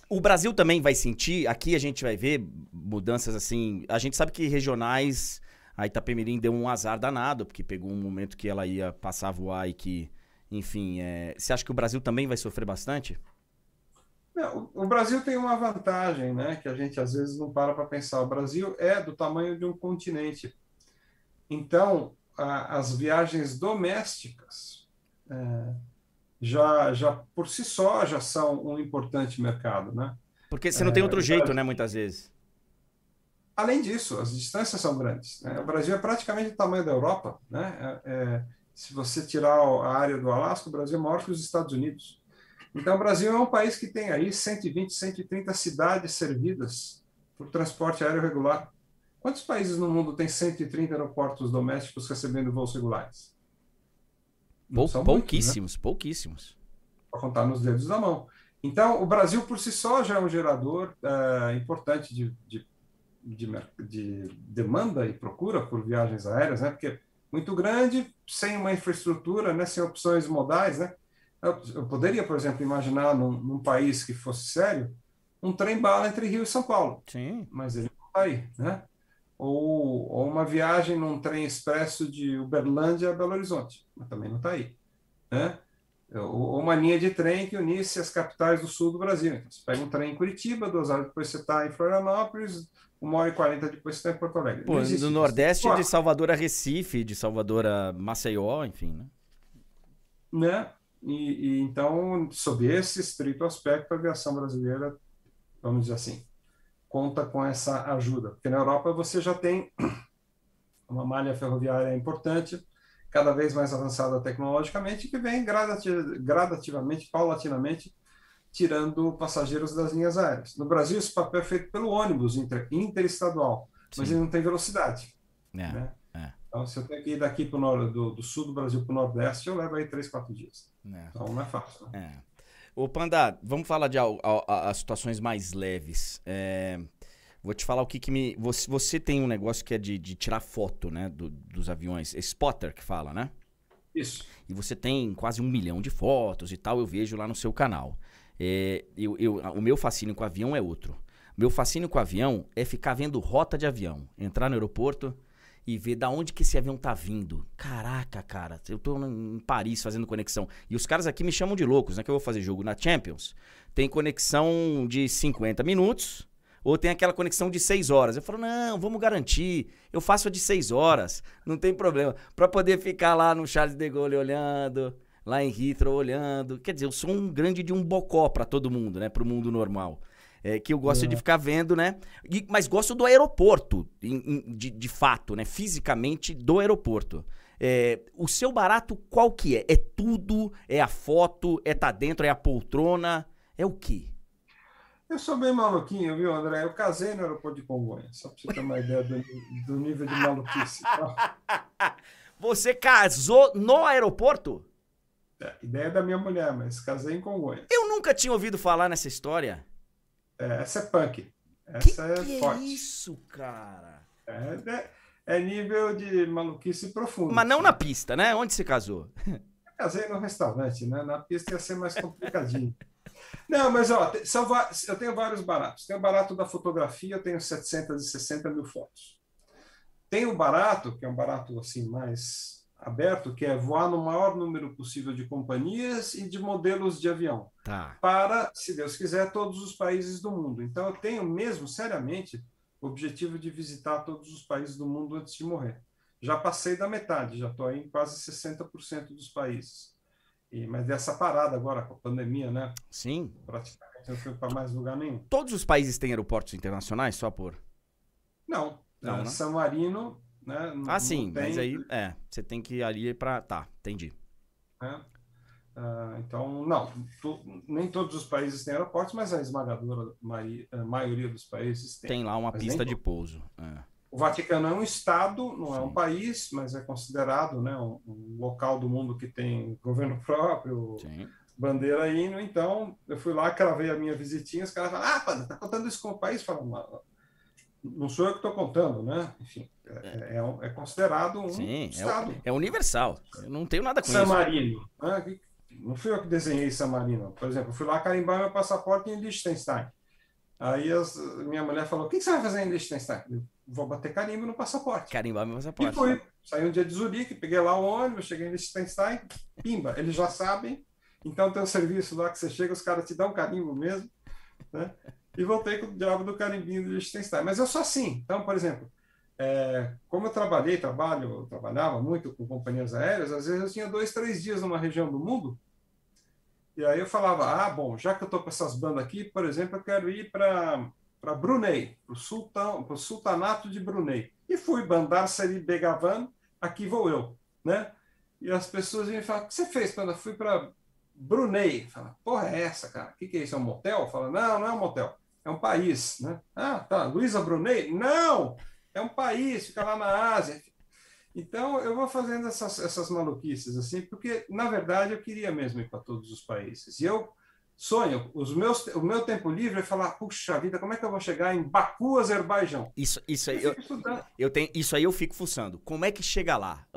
Speaker 1: O Brasil também vai sentir, aqui a gente vai ver mudanças assim. A gente sabe que regionais a Itapemirim deu um azar danado, porque pegou um momento que ela ia passar a voar e que, enfim, é... você acha que o Brasil também vai sofrer bastante?
Speaker 2: Não, o Brasil tem uma vantagem, né, que a gente às vezes não para para pensar. O Brasil é do tamanho de um continente. Então, a, as viagens domésticas é, já, já por si só já são um importante mercado, né?
Speaker 1: Porque você não é, tem outro jeito, né, muitas vezes.
Speaker 2: Além disso, as distâncias são grandes. Né? O Brasil é praticamente o tamanho da Europa, né? É, é, se você tirar a área do Alasca, o Brasil é maior que os Estados Unidos. Então, o Brasil é um país que tem aí 120, 130 cidades servidas por transporte aéreo regular. Quantos países no mundo têm 130 aeroportos domésticos recebendo voos regulares?
Speaker 1: Pou, pouquíssimos, muitos, né? pouquíssimos.
Speaker 2: Para contar nos dedos da mão. Então, o Brasil por si só já é um gerador é, importante de, de, de, de, demanda e procura por viagens aéreas, né? Porque muito grande, sem uma infraestrutura, né? Sem opções modais, né? Eu, eu poderia, por exemplo, imaginar num, num, país que fosse sério um trem-bala entre Rio e São Paulo.
Speaker 1: Sim.
Speaker 2: Mas ele não está aí, né? Ou, ou uma viagem num trem expresso de Uberlândia a Belo Horizonte, mas também não está aí, né? Ou uma linha de trem que unisse as capitais do sul do Brasil. Então, você pega um trem em Curitiba, duas horas depois você está em Florianópolis, uma hora e quarenta depois você está em Porto Alegre.
Speaker 1: Pô, do Nordeste, de Salvador a Recife, de Salvador a Maceió, enfim, né?
Speaker 2: Né? E, e, então, sob esse estrito aspecto, a aviação brasileira, vamos dizer assim, conta com essa ajuda. Porque na Europa você já tem uma malha ferroviária importante, cada vez mais avançada tecnologicamente, que vem gradativamente, paulatinamente, tirando passageiros das linhas aéreas. No Brasil, esse papel é feito pelo ônibus inter, interestadual, Sim. mas ele não tem velocidade. É. Né? Então, se eu tenho que ir daqui pro do, do sul do Brasil para o Nordeste, eu levo aí três, quatro dias. É. Então, não é fácil. Né? É.
Speaker 1: Ô, Panda, vamos falar de a, a, a situações mais leves. É, vou te falar o que, que me. Você, você tem um negócio que é de, de tirar foto, né? Do, dos aviões. É spotter que fala, né?
Speaker 2: Isso.
Speaker 1: E você tem quase um milhão de fotos e tal, eu vejo lá no seu canal. É, eu, eu, o meu fascínio com avião é outro. Meu fascínio com avião é ficar vendo rota de avião. Entrar no aeroporto e ver da onde que esse avião tá vindo. Caraca, cara, eu tô em Paris fazendo conexão. E os caras aqui me chamam de loucos, né? Que eu vou fazer jogo na Champions. Tem conexão de 50 minutos ou tem aquela conexão de 6 horas. Eu falo, não, vamos garantir. Eu faço a de 6 horas, não tem problema. Para poder ficar lá no Charles de Gaulle olhando, lá em Heathrow olhando. Quer dizer, eu sou um grande de um bocó para todo mundo, né? Para o mundo normal é, que eu gosto é. de ficar vendo, né? E, mas gosto do aeroporto, em, em, de, de fato, né? Fisicamente do aeroporto. É, o seu barato qual que é? É tudo? É a foto? É tá dentro? É a poltrona? É o quê?
Speaker 2: Eu sou bem maluquinho, viu, André? Eu casei no aeroporto de Congonhas, só para você ter uma ideia do, do nível de maluquice. Tá?
Speaker 1: Você casou no aeroporto?
Speaker 2: É, ideia da minha mulher, mas casei em Congonhas.
Speaker 1: Eu nunca tinha ouvido falar nessa história.
Speaker 2: É, essa é punk. Essa
Speaker 1: que é que forte. É isso, cara?
Speaker 2: É, é, é, nível de maluquice profundo.
Speaker 1: Mas não na pista, né? Onde você casou?
Speaker 2: casei no restaurante, né? Na pista ia ser mais complicadinho. não, mas ó, são, eu tenho vários baratos. Tem o barato da fotografia, eu tenho 760 mil fotos. Tem o barato, que é um barato assim mais aberto, que é voar no maior número possível de companhias e de modelos de avião.
Speaker 1: Tá.
Speaker 2: Para, se Deus quiser, todos os países do mundo. Então, eu tenho mesmo, seriamente, o objetivo de visitar todos os países do mundo antes de morrer. Já passei da metade, já estou em quase 60% dos países. E, mas dessa parada agora, com a pandemia, né?
Speaker 1: Sim.
Speaker 2: Praticamente não fui para mais lugar nenhum.
Speaker 1: Todos os países têm aeroportos internacionais, só por?
Speaker 2: Não. não é, né? San Marino né?
Speaker 1: Não, ah, sim, tem... mas aí é, você tem que ir ali para. Tá, entendi.
Speaker 2: É. Uh, então, não, tu, nem todos os países têm aeroportos, mas a esmagadora a maioria dos países tem.
Speaker 1: Tem lá uma pista de pouso. É.
Speaker 2: O Vaticano é um estado, não sim. é um país, mas é considerado né, um, um, local do mundo que tem governo próprio, sim. bandeira hino. Então, eu fui lá, cravei a minha visitinha, os caras falaram, ah, tá contando isso como país? Falam, não sou eu que estou contando, né? Enfim, é, é, é considerado um
Speaker 1: Sim,
Speaker 2: é estado.
Speaker 1: É, é, universal. Eu não tenho nada com
Speaker 2: San Marino. Né? Não fui eu que desenhei San Marino. Por exemplo, eu fui lá carimbar meu passaporte em Liechtenstein. Aí as, minha mulher falou: O que, que você vai fazer em Liechtenstein? Eu vou bater carimbo no passaporte.
Speaker 1: Carimbar meu passaporte.
Speaker 2: E fui. Saí um dia de Zurique, peguei lá o ônibus, cheguei em Liechtenstein, pimba. Eles já sabem. Então tem um serviço lá que você chega, os caras te dão carimbo mesmo. Né? E voltei com o diabo do carimbinho do Liechtenstein. Mas eu sou assim. Então, por exemplo, é, como eu trabalhei, trabalho, trabalhava muito com companhias aéreas, às vezes eu tinha dois, três dias numa região do mundo E aí eu falava, ah, bom, já que eu estou com essas bandas aqui, por exemplo, eu quero ir para Brunei, para o sultanato de Brunei. E fui, Bandar Seri Begavan, aqui vou eu, né? E as pessoas iam falar, o que você fez quando eu fui para Brunei? Fala, porra é essa, cara? O que, que é isso? É um motel? Fala, não, não é um motel, é um país, né? Ah, tá, Luísa Brunei? Não, é um país, fica lá na Ásia. Então, eu vou fazendo essas, essas maluquices, assim, porque, na verdade, eu queria mesmo ir para todos os países. E eu sonho, os meus, o meu tempo livre é falar, puxa vida, como é que eu vou chegar em Baku, Azerbaijão?
Speaker 1: Isso, isso aí, eu, eu, tenho, isso aí eu fico fuçando. Como é que chega lá?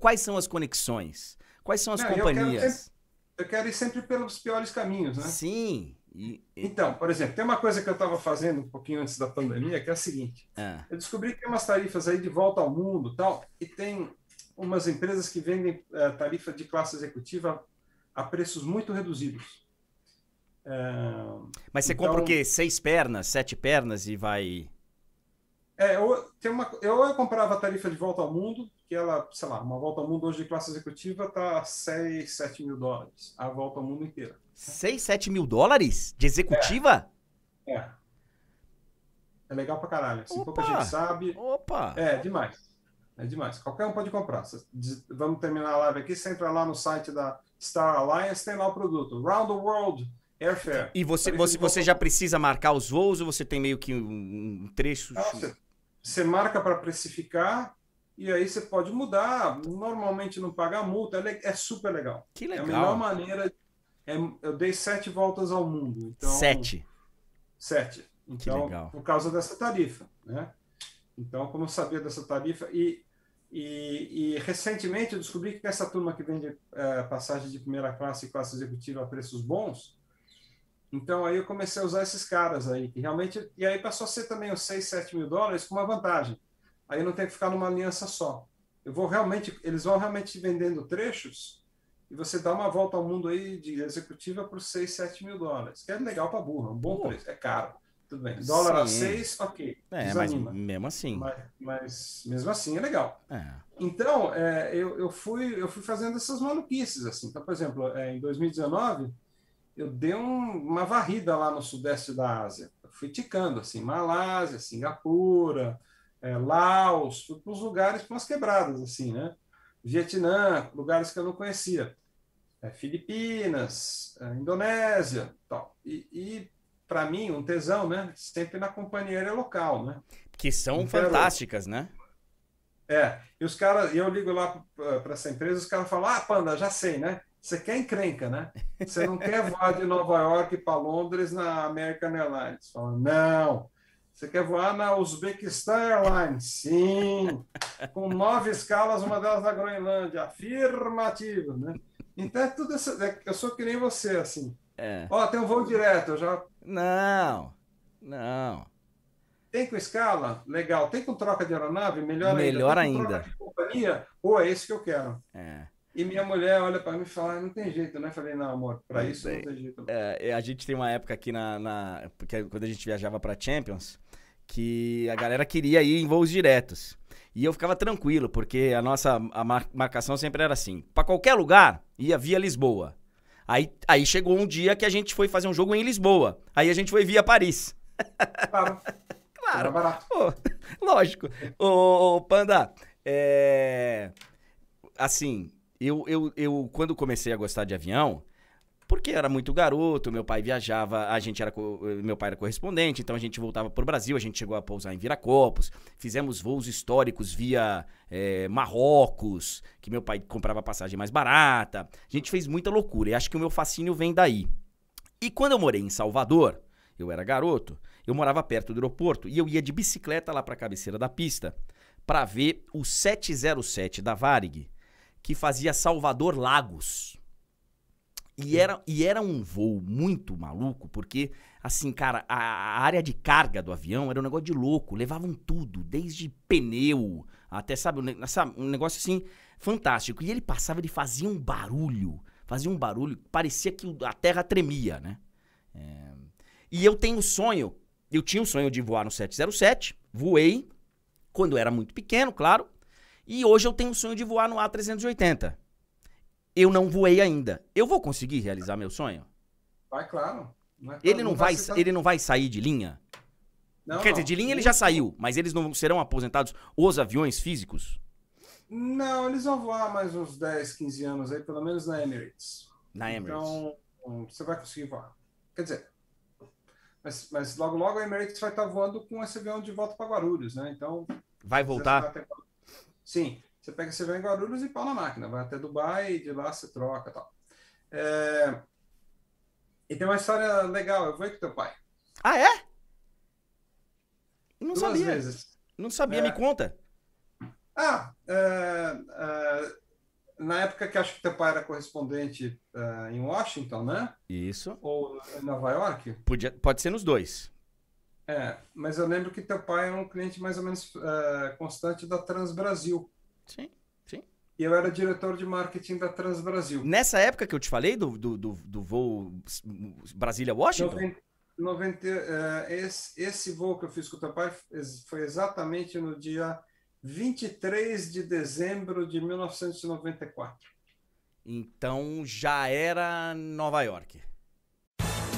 Speaker 1: Quais são as conexões? Quais são as Não, companhias?
Speaker 2: Eu quero, sempre, eu quero, ir sempre pelos piores caminhos, né?
Speaker 1: Sim. E,
Speaker 2: e... Então, por exemplo, tem uma coisa que eu estava fazendo um pouquinho antes da pandemia, que é a seguinte. Ah. Eu descobri que tem umas tarifas aí de volta ao mundo tal, e tem umas empresas que vendem uh, tarifa de classe executiva a preços muito reduzidos.
Speaker 1: É, Mas você então, compra o quê? Seis pernas, sete pernas e vai.
Speaker 2: É, eu, tem uma, eu, eu comprava a tarifa de volta ao mundo, que ela, sei lá, uma volta ao mundo hoje de classe executiva tá 6, 7 mil dólares. A volta ao mundo inteira.
Speaker 1: 6, 7 mil dólares? De executiva?
Speaker 2: É. É, é legal pra caralho. Assim, pouca gente sabe.
Speaker 1: Opa!
Speaker 2: É, demais. É demais. Qualquer um pode comprar. Vamos terminar a live aqui. Você entra lá no site da Star Alliance, tem lá o produto. Round the World Airfare.
Speaker 1: E você, você, você já precisa marcar os voos ou você tem meio que um, trecho?
Speaker 2: você, você marca para precificar e aí você pode mudar. Normalmente não paga multa. É, é, super legal.
Speaker 1: Que legal.
Speaker 2: É a melhor maneira. É, eu dei sete voltas ao mundo. Então,
Speaker 1: sete?
Speaker 2: Sete. Então, por causa dessa tarifa. Né? Então, como eu sabia dessa tarifa. E, e, e recentemente eu descobri que essa turma que vende é, passagem de primeira classe e classe executiva a preços bons então aí eu comecei a usar esses caras aí, que realmente. E aí passou a ser também os 6, 7 mil dólares com uma vantagem. Aí eu não tenho que ficar numa aliança só. Eu vou realmente, eles vão realmente vendendo trechos e você dá uma volta ao mundo aí de executiva por 6, 7 mil dólares. Que é legal para burra, um bom Pô. preço. É caro. Tudo bem. Dólar Sim. a 6, ok.
Speaker 1: É, mas mesmo assim.
Speaker 2: Mas, mas, mesmo assim é legal.
Speaker 1: É.
Speaker 2: Então, é, eu, eu, fui, eu fui fazendo essas maluquices. Assim. Então, por exemplo, é, em 2019 eu dei um, uma varrida lá no sudeste da Ásia. Eu fui ticando, assim, Malásia, Singapura, é, Laos, fui para uns lugares, para umas quebradas, assim, né? Vietnã, lugares que eu não conhecia. É, Filipinas, é, Indonésia, tal. E, e para mim, um tesão, né? Sempre na companhia aérea local, né?
Speaker 1: Que são fantásticas, né?
Speaker 2: É, e os caras, eu ligo lá para essa empresa, os caras falam: ah, Panda, já sei, né? Você quer encrenca, né? Você não quer voar de Nova York para Londres na American Airlines. Fala, não. Você quer voar na Uzbekistan Airlines? Sim. Com nove escalas, uma delas na Groenlândia. Afirmativo, né? Então é tudo isso. É, eu sou que nem você, assim.
Speaker 1: É.
Speaker 2: Ó, tem um voo direto, eu já.
Speaker 1: Não, não.
Speaker 2: Tem com escala? Legal. Tem com troca de aeronave? Melhor,
Speaker 1: Melhor
Speaker 2: ainda.
Speaker 1: ainda. Troca
Speaker 2: de companhia? Pô, é isso que eu quero.
Speaker 1: É.
Speaker 2: E minha mulher olha para mim e fala, não tem jeito, né? Falei, não, amor, para isso não tem jeito.
Speaker 1: É, a gente tem uma época aqui na, na porque quando a gente viajava para Champions, que a galera queria ir em voos diretos. E eu ficava tranquilo, porque a nossa a marcação sempre era assim, para qualquer lugar ia via Lisboa. Aí, aí chegou um dia que a gente foi fazer um jogo em Lisboa. Aí a gente foi via Paris.
Speaker 2: Claro.
Speaker 1: claro. barato. Lógico. Ô, ô Panda, é... assim, eu, eu, eu, quando comecei a gostar de avião, porque era muito garoto, meu pai viajava, a gente era, meu pai era correspondente, então a gente voltava para o Brasil, a gente chegou a pousar em Viracopos, fizemos voos históricos via é, Marrocos, que meu pai comprava passagem mais barata, a gente fez muita loucura, e acho que o meu fascínio vem daí. E quando eu morei em Salvador, eu era garoto, eu morava perto do aeroporto, e eu ia de bicicleta lá para a cabeceira da pista, para ver o 707 da Varig, que fazia Salvador Lagos. E era, e era um voo muito maluco, porque, assim, cara, a, a, área de carga do avião era um negócio de louco. Levavam tudo, desde pneu até, sabe, um, sabe, um negócio assim fantástico. E ele passava, ele fazia um barulho, fazia um barulho, parecia que a terra tremia, né? É... E eu tenho sonho, eu tinha o sonho de voar no 707, voei, quando eu era muito pequeno, claro, e hoje eu tenho o sonho de voar no A380. Eu não voei ainda. Eu vou conseguir realizar meu sonho?
Speaker 2: Vai, claro.
Speaker 1: Não é, ele, não vai, vai ele não vai sair de linha? Não, Quer não. dizer, de linha ele já saiu, mas eles não serão aposentados os aviões físicos?
Speaker 2: Não, eles vão voar mais uns 10, 15 anos aí, pelo menos na Emirates.
Speaker 1: Na Emirates.
Speaker 2: Então, hum, você vai conseguir voar. Quer dizer, mas, mas logo logo a Emirates vai estar voando com esse avião de volta para Guarulhos, né? Então.
Speaker 1: Vai voltar?
Speaker 2: Sim, você pega avião em Guarulhos e pau na máquina, vai até Dubai e de lá você troca tal. É... E tem uma história legal, eu vou com teu pai.
Speaker 1: Ah, é? Não Duas sabia. Vezes. Não sabia, é... me conta.
Speaker 2: Ah, é, é, na época que acho que teu pai era correspondente uh, em Washington, né?
Speaker 1: Isso.
Speaker 2: Ou em Nova York?
Speaker 1: Podia, pode ser nos dois.
Speaker 2: É, mas eu lembro que teu pai era um cliente mais ou menos uh, constante da Transbrasil.
Speaker 1: Sim, sim.
Speaker 2: E eu era diretor de marketing da Transbrasil.
Speaker 1: Nessa época que eu te falei do, do, do, do voo Brasília-Washington?
Speaker 2: 90, uh, esse, esse voo que eu fiz com o teu pai foi exatamente no dia 23 de dezembro de 1994.
Speaker 1: Então já era Nova York.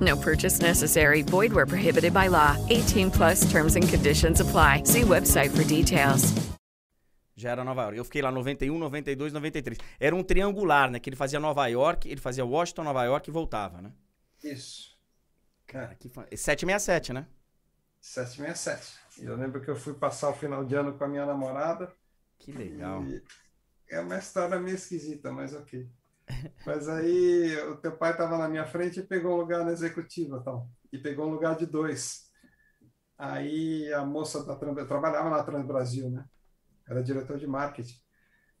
Speaker 3: No purchase necessary. Void where prohibited by law. 18 plus terms and conditions apply. See website for details.
Speaker 1: Já era Nova York. Eu fiquei lá 91, 92, 93. Era um triangular, né? Que ele fazia Nova York, ele fazia Washington, Nova York e voltava, né?
Speaker 2: Isso.
Speaker 1: Cara, que fa... 767, né?
Speaker 2: 767. Eu lembro que eu fui passar o final de ano com a minha namorada.
Speaker 1: Que legal.
Speaker 2: É uma história meio esquisita, mas ok. Mas aí o teu pai estava na minha frente e pegou um lugar na executiva tal. E pegou um lugar de dois. Aí a moça da Trans, trabalhava na Trans Brasil, né? Era diretor de marketing.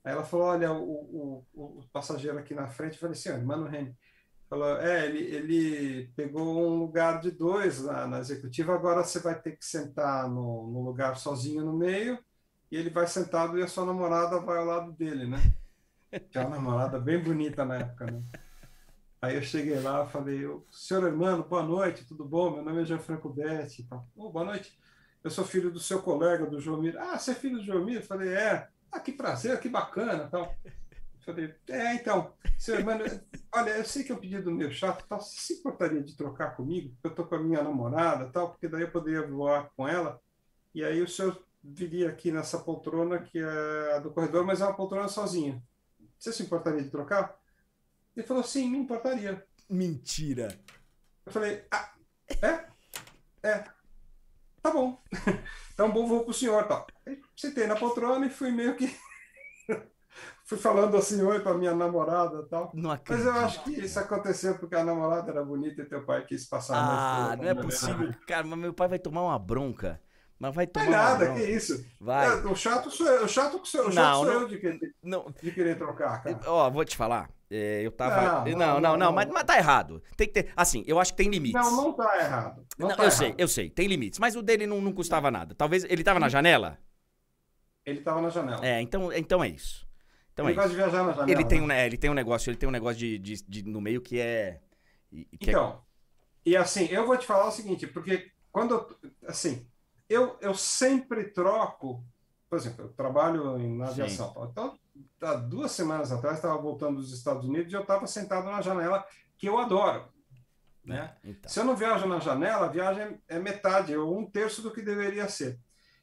Speaker 2: Aí ela falou: Olha, o, o, o passageiro aqui na frente, eu falei assim: Mano Remy. Falou: É, ele, ele pegou um lugar de dois na, na executiva, agora você vai ter que sentar no, no lugar sozinho no meio, e ele vai sentado e a sua namorada vai ao lado dele, né? Tinha uma namorada bem bonita na época, né? Aí eu cheguei lá falei, senhor Hermano, boa noite, tudo bom? Meu nome é Gianfranco Betti. Então, oh, boa noite. Eu sou filho do seu colega, do João Ah, você é filho do João Eu falei, é. Ah, que prazer, que bacana. Tal. Eu falei, é, então, senhor Hermano, olha, eu sei que é um pedido meio chato, tal. Você se importaria de trocar comigo? Eu tô com a minha namorada, tal, porque daí eu poderia voar com ela. E aí o senhor viria aqui nessa poltrona que é a do corredor, mas é uma poltrona sozinha. Você se importaria de trocar? Ele falou, sim, me importaria.
Speaker 1: Mentira.
Speaker 2: Eu falei, ah, é? É. Tá bom. então, bom voo pro senhor, tal. Aí, sentei na poltrona e fui meio que... fui falando assim, oi pra minha namorada e tal.
Speaker 1: Não
Speaker 2: Mas eu acho que isso aconteceu porque a namorada era bonita e teu pai quis passar.
Speaker 1: Ah, não é possível. Cara, mas meu pai vai tomar uma bronca. Mas vai tomar.
Speaker 2: Não é nada, que isso.
Speaker 1: Vai. É,
Speaker 2: o chato sou eu, o chato, o chato não, sou não, eu de querer, não. de querer trocar, cara.
Speaker 1: Ó, vou te falar. É, eu tava. Não, não, não, não, mas, mas tá errado. Tem que ter. Assim, eu acho que tem limites.
Speaker 2: Não, não tá errado. Não, tá
Speaker 1: eu
Speaker 2: errado.
Speaker 1: sei, eu sei, tem limites. Mas o dele não, não custava nada. Talvez. Ele tava na janela?
Speaker 2: Ele tava na janela.
Speaker 1: É, então, então é isso. Então
Speaker 2: ele
Speaker 1: é
Speaker 2: gosta de viajar na janela.
Speaker 1: Ele tem, né? um, é, ele tem um negócio, ele tem um negócio de, de, de no meio que é.
Speaker 2: Que é então, é... e assim, eu vou te falar o seguinte, porque quando. Assim, eu, eu sempre troco, por exemplo, eu trabalho em, na aviação. Sim. Então, há duas semanas atrás, estava voltando dos Estados Unidos e eu estava sentado na janela, que eu adoro. Né? É, então. Se eu não viajo na janela, a viagem é metade, ou um terço do que deveria ser.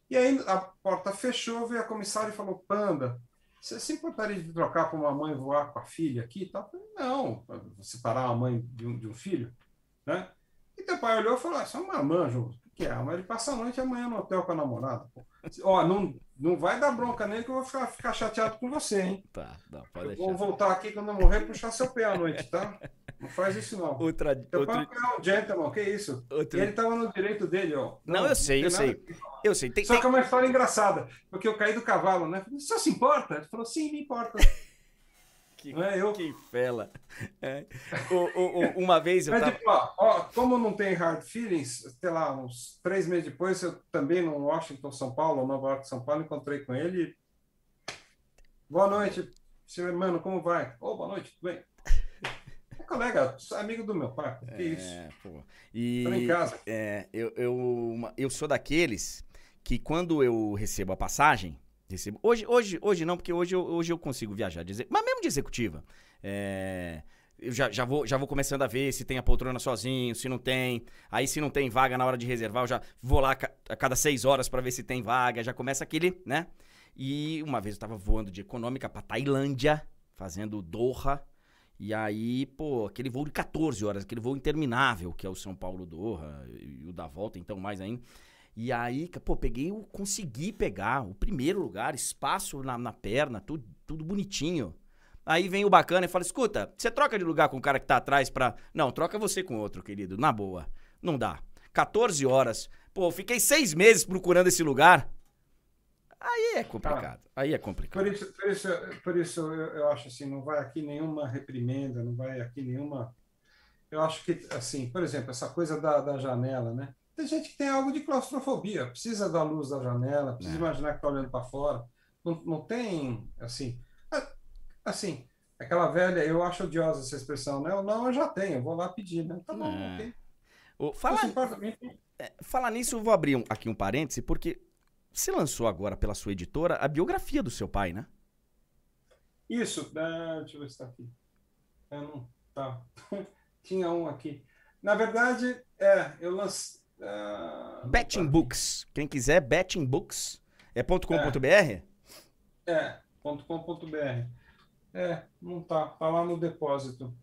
Speaker 2: E aí a porta fechou, veio a comissária e falou: Panda, você se importaria de trocar para uma mãe voar com a filha aqui? Tal? Não, separar a mãe de um, de um filho. Né? E teu pai olhou e falou: ah, isso é um marmanjo, que é? Mas ele passa a noite amanhã no hotel com a namorada. Pô. Ó, não, não vai dar bronca nele que eu vou ficar, ficar chateado com você, hein?
Speaker 1: Tá, não, pode
Speaker 2: Eu
Speaker 1: deixar.
Speaker 2: vou voltar aqui quando eu morrer e puxar seu pé à noite, tá? Não faz isso, não.
Speaker 1: Outra,
Speaker 2: Seu
Speaker 1: outra,
Speaker 2: papo é um gentleman, que isso? E ele tava no direito dele, ó.
Speaker 1: Não, eu sei, eu sei. Eu sei, tem,
Speaker 2: Só
Speaker 1: tem-
Speaker 2: que é uma história engraçada, porque eu caí do cavalo, né? Senhor se importa? Ele falou, sim, me importa.
Speaker 1: Que,
Speaker 2: Não é eu.
Speaker 1: que fela. É. O- o- o- uma vez eu
Speaker 2: Mas,
Speaker 1: tava.
Speaker 2: tipo, ó, ó, como não tem hard feelings, sei lá, uns três meses depois, eu também no Washington, São Paulo, Nova York, São Paulo, encontrei com ele. Boa noite, seu irmão, como vai? Ô, boa noite, tudo bem? É colega, amigo do meu pai, pô, que isso?
Speaker 1: É, pô.
Speaker 2: Tô
Speaker 1: E
Speaker 2: em casa.
Speaker 1: é, eu, eu, eu sou daqueles que quando eu recebo a passagem, recebo, hoje, hoje, hoje não, porque hoje eu, hoje eu consigo viajar, de mas mesmo de executiva. É, eu já, já, vou, já vou começando a ver se tem a poltrona sozinho, se não tem. Aí se não tem vaga na hora de reservar, eu já vou lá a cada seis horas pra ver se tem vaga. Já começa aquele, né? E uma vez eu tava voando de econômica pra Tailândia, fazendo Doha. E aí, pô, aquele voo de 14 horas, aquele voo interminável, que é o São Paulo-Doha, e o da volta, então, mais ainda. E aí, pô, peguei, o- consegui pegar o primeiro lugar, espaço na, na perna, tudo, tudo bonitinho. Aí vem o bacana e fala: escuta, você troca de lugar com o cara que tá atrás pra. Não, troca você com outro, querido, na boa. Não dá. 14 horas. Pô, fiquei seis meses procurando esse lugar. Aí é complicado. Aí é complicado.
Speaker 2: Por isso, por isso, por isso eu, eu acho assim, não vai aqui nenhuma reprimenda, não vai aqui nenhuma. Eu acho que, assim, por exemplo, essa coisa da, da janela, né? Tem gente que tem algo de claustrofobia, precisa da luz da janela, precisa
Speaker 1: É.
Speaker 2: imaginar que está olhando para fora. Não, não tem, assim. Assim, aquela velha, eu acho odiosa essa expressão, né? Eu não, eu já tenho, eu vou lá pedir, né? Tá bom,
Speaker 1: É.
Speaker 2: ok.
Speaker 1: Fala,
Speaker 2: se importa, me-
Speaker 1: Falar nisso, eu vou abrir um- aqui um parêntese, porque você lançou agora pela sua editora a biografia do seu pai, né?
Speaker 2: Isso, ah, deixa eu ver se está aqui. É, não, tá. Tinha um aqui. Na verdade, é, eu lancei. Não
Speaker 1: Betting
Speaker 2: tá.
Speaker 1: Books. Quem quiser, Betting Books. É .com.br?
Speaker 2: É, .com.br. É, não tá. Tá lá no depósito.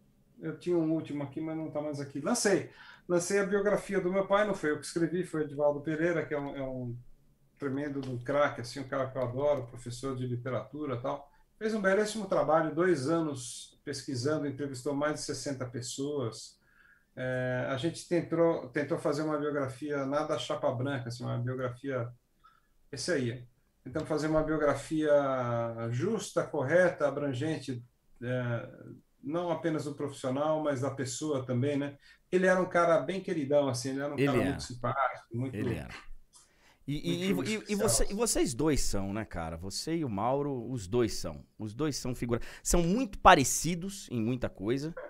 Speaker 2: Eu tinha um último aqui, mas não tá mais aqui. Lancei. Lancei a biografia do meu pai, não foi eu que escrevi, foi o Edivaldo Pereira, que é um, é um tremendo do craque, assim, um cara que eu adoro, professor de literatura tal. Fez um belíssimo trabalho, dois anos pesquisando, entrevistou mais de 60 pessoas. É, a gente tentou, tentou fazer uma biografia nada chapa branca, assim, uma biografia. Esse aí. Tentamos fazer uma biografia justa, correta, abrangente, é, não apenas do profissional, mas da pessoa também, né? Ele era um cara bem queridão, assim, ele era um
Speaker 1: Ele
Speaker 2: cara
Speaker 1: era.
Speaker 2: muito simpático, muito.
Speaker 1: Ele era. E, e-
Speaker 2: Muito
Speaker 1: e- e- e você- e vocês dois são, né, cara? Você e o Mauro, os dois são. Os dois são figura. São muito parecidos em muita coisa. é,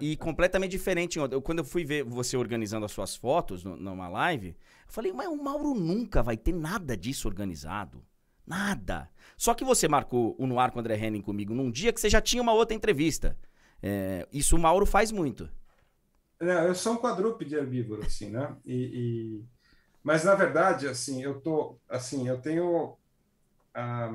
Speaker 1: e completamente diferente. Eu, quando eu fui ver você organizando as suas fotos no- numa live, eu falei, mas o Mauro nunca vai ter nada disso organizado. Nada. Só que você marcou o No Ar com o André Henning comigo num dia que você já tinha uma outra entrevista. É, isso o Mauro faz muito.
Speaker 2: Não, eu sou um quadrúpede herbívoro, assim, né? E, e- Mas, na verdade, assim, eu tô, assim, eu tenho... ah,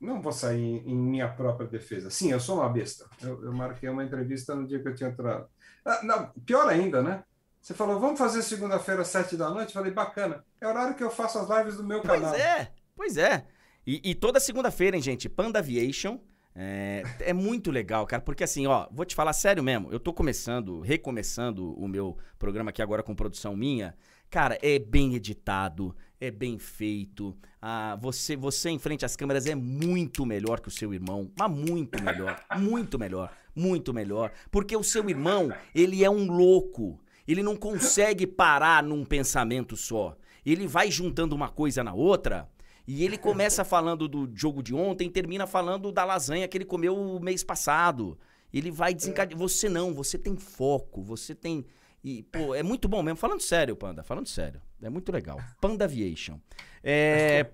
Speaker 2: não vou sair em, minha própria defesa. Sim, eu sou uma besta. Eu, eu marquei uma entrevista no dia que eu tinha entrado. Ah, não, pior ainda, né? Você falou, vamos fazer segunda-feira às sete da noite? Eu falei, bacana. É horário que eu faço as lives do meu
Speaker 1: Pois
Speaker 2: canal.
Speaker 1: é, pois é. E, e toda segunda-feira, hein, gente? Panda Aviation. É, é muito legal, cara, porque assim, ó, vou te falar sério mesmo. Eu tô começando, recomeçando o meu programa aqui agora com produção minha. Cara, é bem editado, é bem feito. Ah, você, você em frente às câmeras é muito melhor que o seu irmão, mas muito melhor, muito melhor, muito melhor. Porque o seu irmão, ele é um louco. Ele não consegue parar num pensamento só. Ele vai juntando uma coisa na outra e ele começa falando do jogo de ontem, termina falando da lasanha que ele comeu o mês passado. Ele vai desencadear. Você não, você tem foco, você tem. E, pô, é muito bom mesmo. Falando sério, Panda, falando sério. É muito legal. Panda Aviation. É,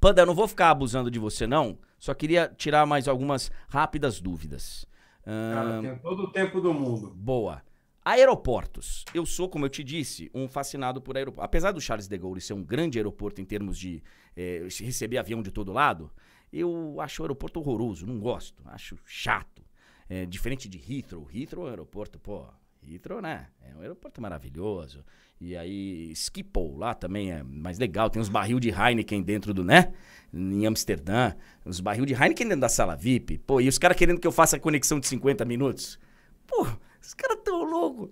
Speaker 1: Panda, eu não vou ficar abusando de você, não. Só queria tirar mais algumas rápidas dúvidas.
Speaker 2: Cara, tenho todo o tempo do mundo.
Speaker 1: Boa. Aeroportos. Eu sou, como eu te disse, um fascinado por aeroportos. Apesar do Charles de Gaulle ser um grande aeroporto em termos de eh, receber avião de todo lado, eu acho o aeroporto horroroso, não gosto, acho chato. É, diferente de Heathrow. Heathrow é um aeroporto, pô, Heathrow, né? É um aeroporto maravilhoso. E aí, Schiphol lá também é mais legal. Tem uns barril de Heineken dentro do, né? Em Amsterdã. Uns barril de Heineken dentro da sala VIP. Pô, e os caras querendo que eu faça a conexão de 50 minutos. Pô, os caras tão loucos.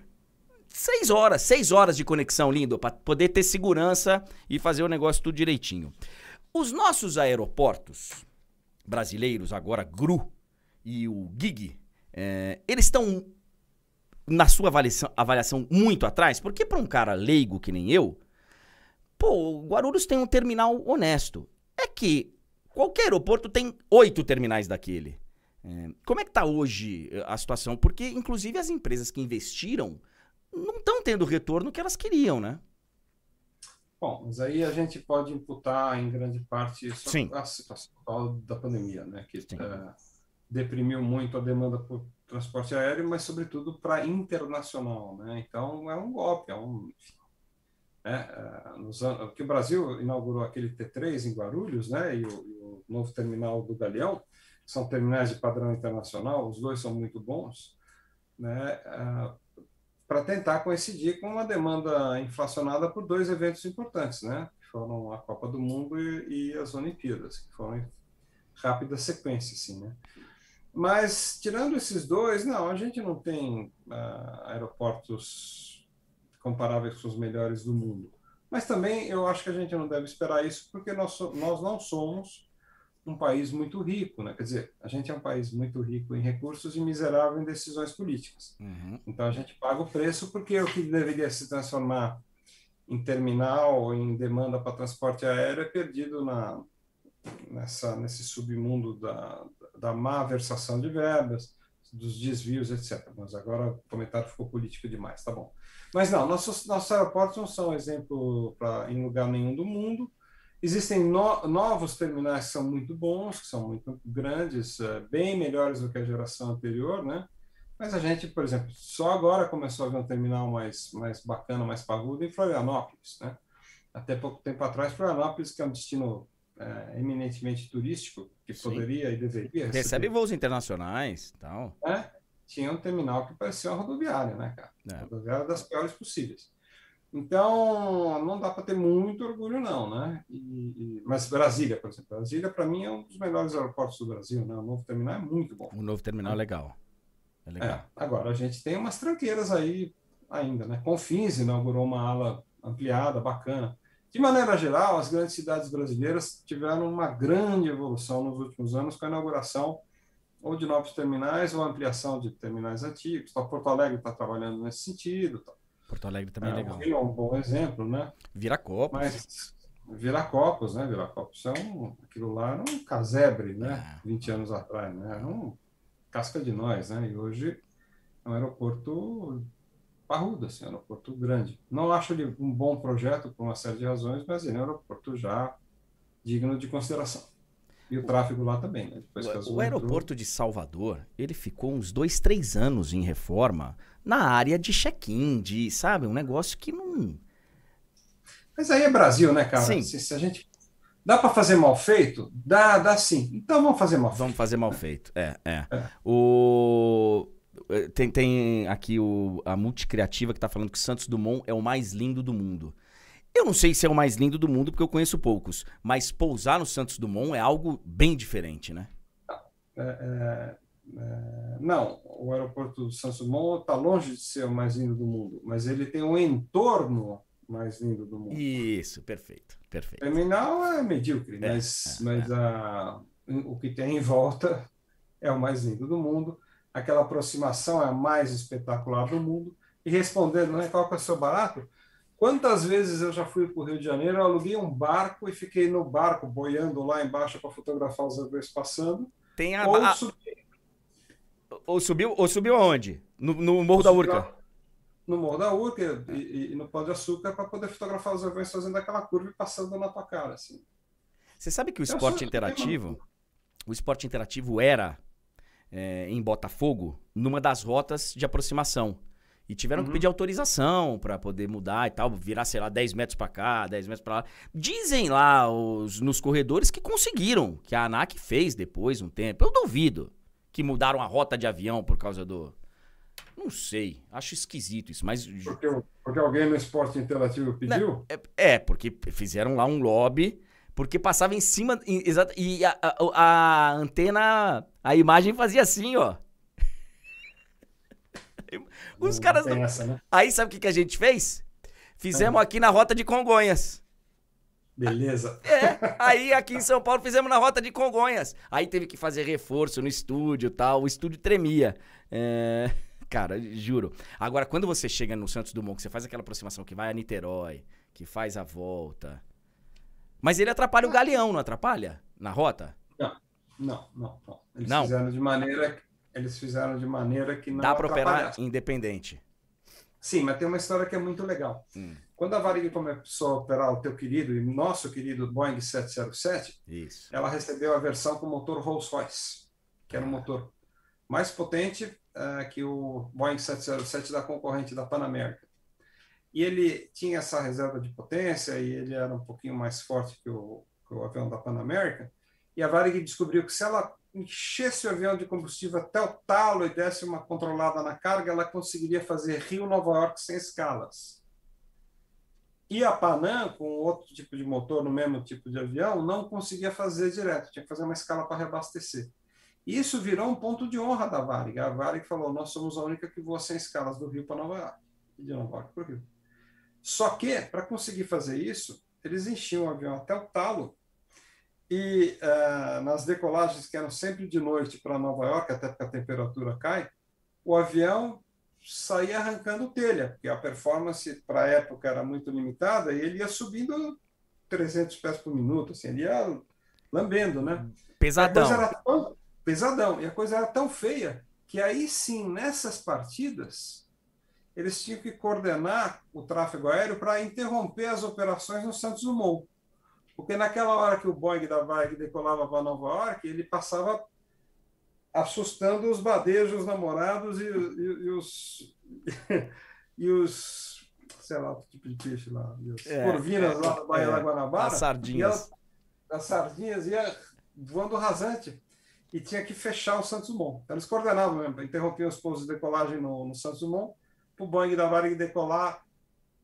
Speaker 1: Seis horas, seis horas de conexão, lindo, para poder ter segurança e fazer o negócio tudo direitinho. Os nossos aeroportos brasileiros, agora GRU e o GIG, é, eles estão na sua avaliação, avaliação muito atrás? Porque para um cara leigo que nem eu, pô, Guarulhos tem um terminal honesto. É que qualquer aeroporto tem oito terminais daquele. É, como é que tá hoje eh, a situação? Porque, inclusive, as empresas que investiram não estão tendo o retorno que elas queriam, né?
Speaker 2: Bom, mas aí a gente pode imputar em grande parte a situação da pandemia, né? Que eh, deprimiu muito a demanda por transporte aéreo, mas sobretudo para internacional, né? Então é um golpe, é um né? eh, nos anos, porque o Brasil inaugurou aquele T3 em Guarulhos, né? E o, e o novo terminal do Galeão, que são terminais de padrão internacional, os dois são muito bons, né? para tentar coincidir com uma demanda inflacionada por dois eventos importantes, né? Que foram a Copa do Mundo e, e as Olimpíadas, que foram rápida sequência, assim, né? Mas tirando esses dois, não, a gente não tem ah, aeroportos comparáveis com os melhores do mundo. Mas também eu acho que a gente não deve esperar isso, porque nós, so- nós não somos um país muito rico, né? Quer dizer, a gente é um país muito rico em recursos e miserável em decisões políticas. Então a gente paga o preço porque o que deveria se transformar em terminal ou em demanda para transporte aéreo é perdido na, nessa, nesse submundo da, da má versação de verbas, dos desvios, etc. Mas agora o comentário ficou político demais, tá bom. Mas não, nossos, nossos aeroportos não são exemplo pra, em lugar nenhum do mundo. Existem no, novos terminais que são muito bons, que são muito grandes, eh, bem melhores do que a geração anterior, né? Mas a gente, por exemplo, só agora começou a ver um terminal mais, mais bacana, mais parrudo em Florianópolis, né? Até pouco tempo atrás, Florianópolis, que é um destino eh, eminentemente turístico, que
Speaker 1: Sim.
Speaker 2: poderia e deveria
Speaker 1: Recebe
Speaker 2: receber,
Speaker 1: voos internacionais e tal.
Speaker 2: né? Tinha um terminal que parecia uma rodoviária, né, cara?
Speaker 1: É.
Speaker 2: rodoviária das piores possíveis. Então, não dá para ter muito orgulho, não, né? E, e- mas Brasília, por exemplo, Brasília, para mim, é um dos melhores aeroportos do Brasil, né? O novo terminal é muito bom.
Speaker 1: O novo terminal é legal. É legal.
Speaker 2: É, agora, a gente tem umas tranqueiras aí ainda, né? Confins inaugurou uma ala ampliada, bacana. De maneira geral, as grandes cidades brasileiras tiveram uma grande evolução nos últimos anos com a inauguração ou de novos terminais ou ampliação de terminais antigos. Então, Porto Alegre está trabalhando nesse sentido. Tá?
Speaker 1: Porto Alegre também é
Speaker 2: É,
Speaker 1: legal.
Speaker 2: Rio é um bom exemplo, né?
Speaker 1: Viracopos.
Speaker 2: Mas Viracopos, né? Viracopos é um, aquilo lá era um casebre, né?
Speaker 1: É.
Speaker 2: 20 anos atrás, né? Era um casca de nós, né? E hoje é um aeroporto parrudo, assim, um aeroporto grande. Não acho ele um bom projeto por uma série de razões, mas ele é um aeroporto já digno de consideração. E o tráfego lá também, né?
Speaker 1: O, o
Speaker 2: entrou-
Speaker 1: aeroporto de Salvador, ele ficou uns dois, três anos em reforma na área de check-in, de, sabe, um negócio que não...
Speaker 2: Mas aí é Brasil, né, cara?
Speaker 1: Sim.
Speaker 2: Se, se a gente dá para fazer mal feito, dá, dá sim. Então vamos fazer mal feito.
Speaker 1: Vamos fazer mal feito. É, é.
Speaker 2: É.
Speaker 1: O... eh, Tem, tem aqui o, a Multicriativa que tá falando que Santos Dumont é o mais lindo do mundo. Eu não sei se é o mais lindo do mundo, porque eu conheço poucos. Mas pousar no Santos Dumont é algo bem diferente, né?
Speaker 2: É, é, é, não, o aeroporto do Santos Dumont está longe de ser o mais lindo do mundo, mas ele tem um entorno mais lindo do mundo.
Speaker 1: Isso, perfeito,
Speaker 2: O
Speaker 1: perfeito.
Speaker 2: terminal é medíocre,
Speaker 1: É,
Speaker 2: mas,
Speaker 1: é,
Speaker 2: mas a, o que tem em volta é o mais lindo do mundo. Aquela aproximação é a mais espetacular do mundo. E respondendo, né, qual que é o seu barato? Quantas vezes eu já fui para o Rio de Janeiro, eu aluguei um barco e fiquei no barco boiando lá embaixo para fotografar os aviões passando,
Speaker 1: Tem a,
Speaker 2: ou
Speaker 1: a-
Speaker 2: subi
Speaker 1: ou subiu, ou subiu aonde? No, no Morro da Urca.
Speaker 2: No Morro da Urca e, e- no Pão de Açúcar para poder fotografar os aviões fazendo aquela curva e passando na tua cara. Assim.
Speaker 1: Você sabe que o
Speaker 2: Eu
Speaker 1: esporte interativo, o esporte interativo era é, em Botafogo numa das rotas de aproximação. E tiveram que
Speaker 2: Uhum.
Speaker 1: pedir autorização pra poder mudar e tal, virar, sei lá, 10 metros pra cá, 10 metros pra lá. Dizem lá os, nos corredores que conseguiram, que a ANAC fez depois um tempo. Eu duvido que mudaram a rota de avião por causa do. Não sei, acho esquisito isso, mas.
Speaker 2: Porque, porque alguém no esporte interativo pediu?
Speaker 1: É, é, porque fizeram lá um lobby, porque passava em cima. Em, exato, e a, a, a antena, a imagem fazia assim, ó. Os
Speaker 2: Não
Speaker 1: caras. não-
Speaker 2: essa, né?
Speaker 1: Aí sabe o que, que a gente fez? Fizemos
Speaker 2: Ah.
Speaker 1: aqui na rota de Congonhas.
Speaker 2: Beleza.
Speaker 1: É, aí aqui em São Paulo fizemos na rota de Congonhas. Aí teve que fazer reforço no estúdio e tal. O estúdio tremia. É, Cara, juro. Agora, quando você chega no Santos Dumont, que você faz aquela aproximação que vai a Niterói, que faz a volta. Mas ele atrapalha o galeão, não atrapalha? Na rota?
Speaker 2: Não, não, não. Eles
Speaker 1: Não?
Speaker 2: fizeram de maneira, eles fizeram de maneira que não
Speaker 1: Dá pra operar independente.
Speaker 2: Sim, mas tem uma história que é muito legal.
Speaker 1: Hum.
Speaker 2: Quando a Varig começou a operar o teu querido e nosso querido Boeing 707,
Speaker 1: Isso.
Speaker 2: ela recebeu a versão com motor Rolls-Royce, que era um motor mais potente eh, que o Boeing 707 da concorrente da Pan American. E ele tinha essa reserva de potência e ele era um pouquinho mais forte que o, que o avião da Pan American. E a Varig descobriu que se ela enchesse o avião de combustível até o talo e desse uma controlada na carga, ela conseguiria fazer Rio-Nova York sem escalas. E a Panam, com outro tipo de motor no mesmo tipo de avião, não conseguia fazer direto, tinha que fazer uma escala para reabastecer. Isso virou um ponto de honra da Varig. A Varig falou: nós somos a única que voa sem escalas do Rio para Nova York, e de Nova York para o Rio. Só que, para conseguir fazer isso, eles enchiam o avião até o talo e eh, nas decolagens que eram sempre de noite para Nova York, até porque a temperatura cai, o avião saía arrancando telha, porque a performance para a época era muito limitada e ele ia subindo 300 pés por minuto, assim, ele ia lambendo, né?
Speaker 1: Pesadão.
Speaker 2: era tão pesadão e a coisa era tão feia que aí sim, nessas partidas, eles tinham que coordenar o tráfego aéreo para interromper as operações no Santos Dumont. Porque naquela hora que o Boeing da Varig decolava para Nova York, ele passava assustando os badejos namorados e, e- e os e os sei lá, outro tipo de peixe lá, os
Speaker 1: É,
Speaker 2: corvinas
Speaker 1: é,
Speaker 2: lá da Baía
Speaker 1: é,
Speaker 2: da Guanabara.
Speaker 1: As sardinhas.
Speaker 2: E ela- as sardinhas ia voando rasante e tinha que fechar o Santos Dumont. Então, eles coordenavam mesmo, interrompiam os pousos de decolagem no, no Santos Dumont, para o Boeing da Varig decolar,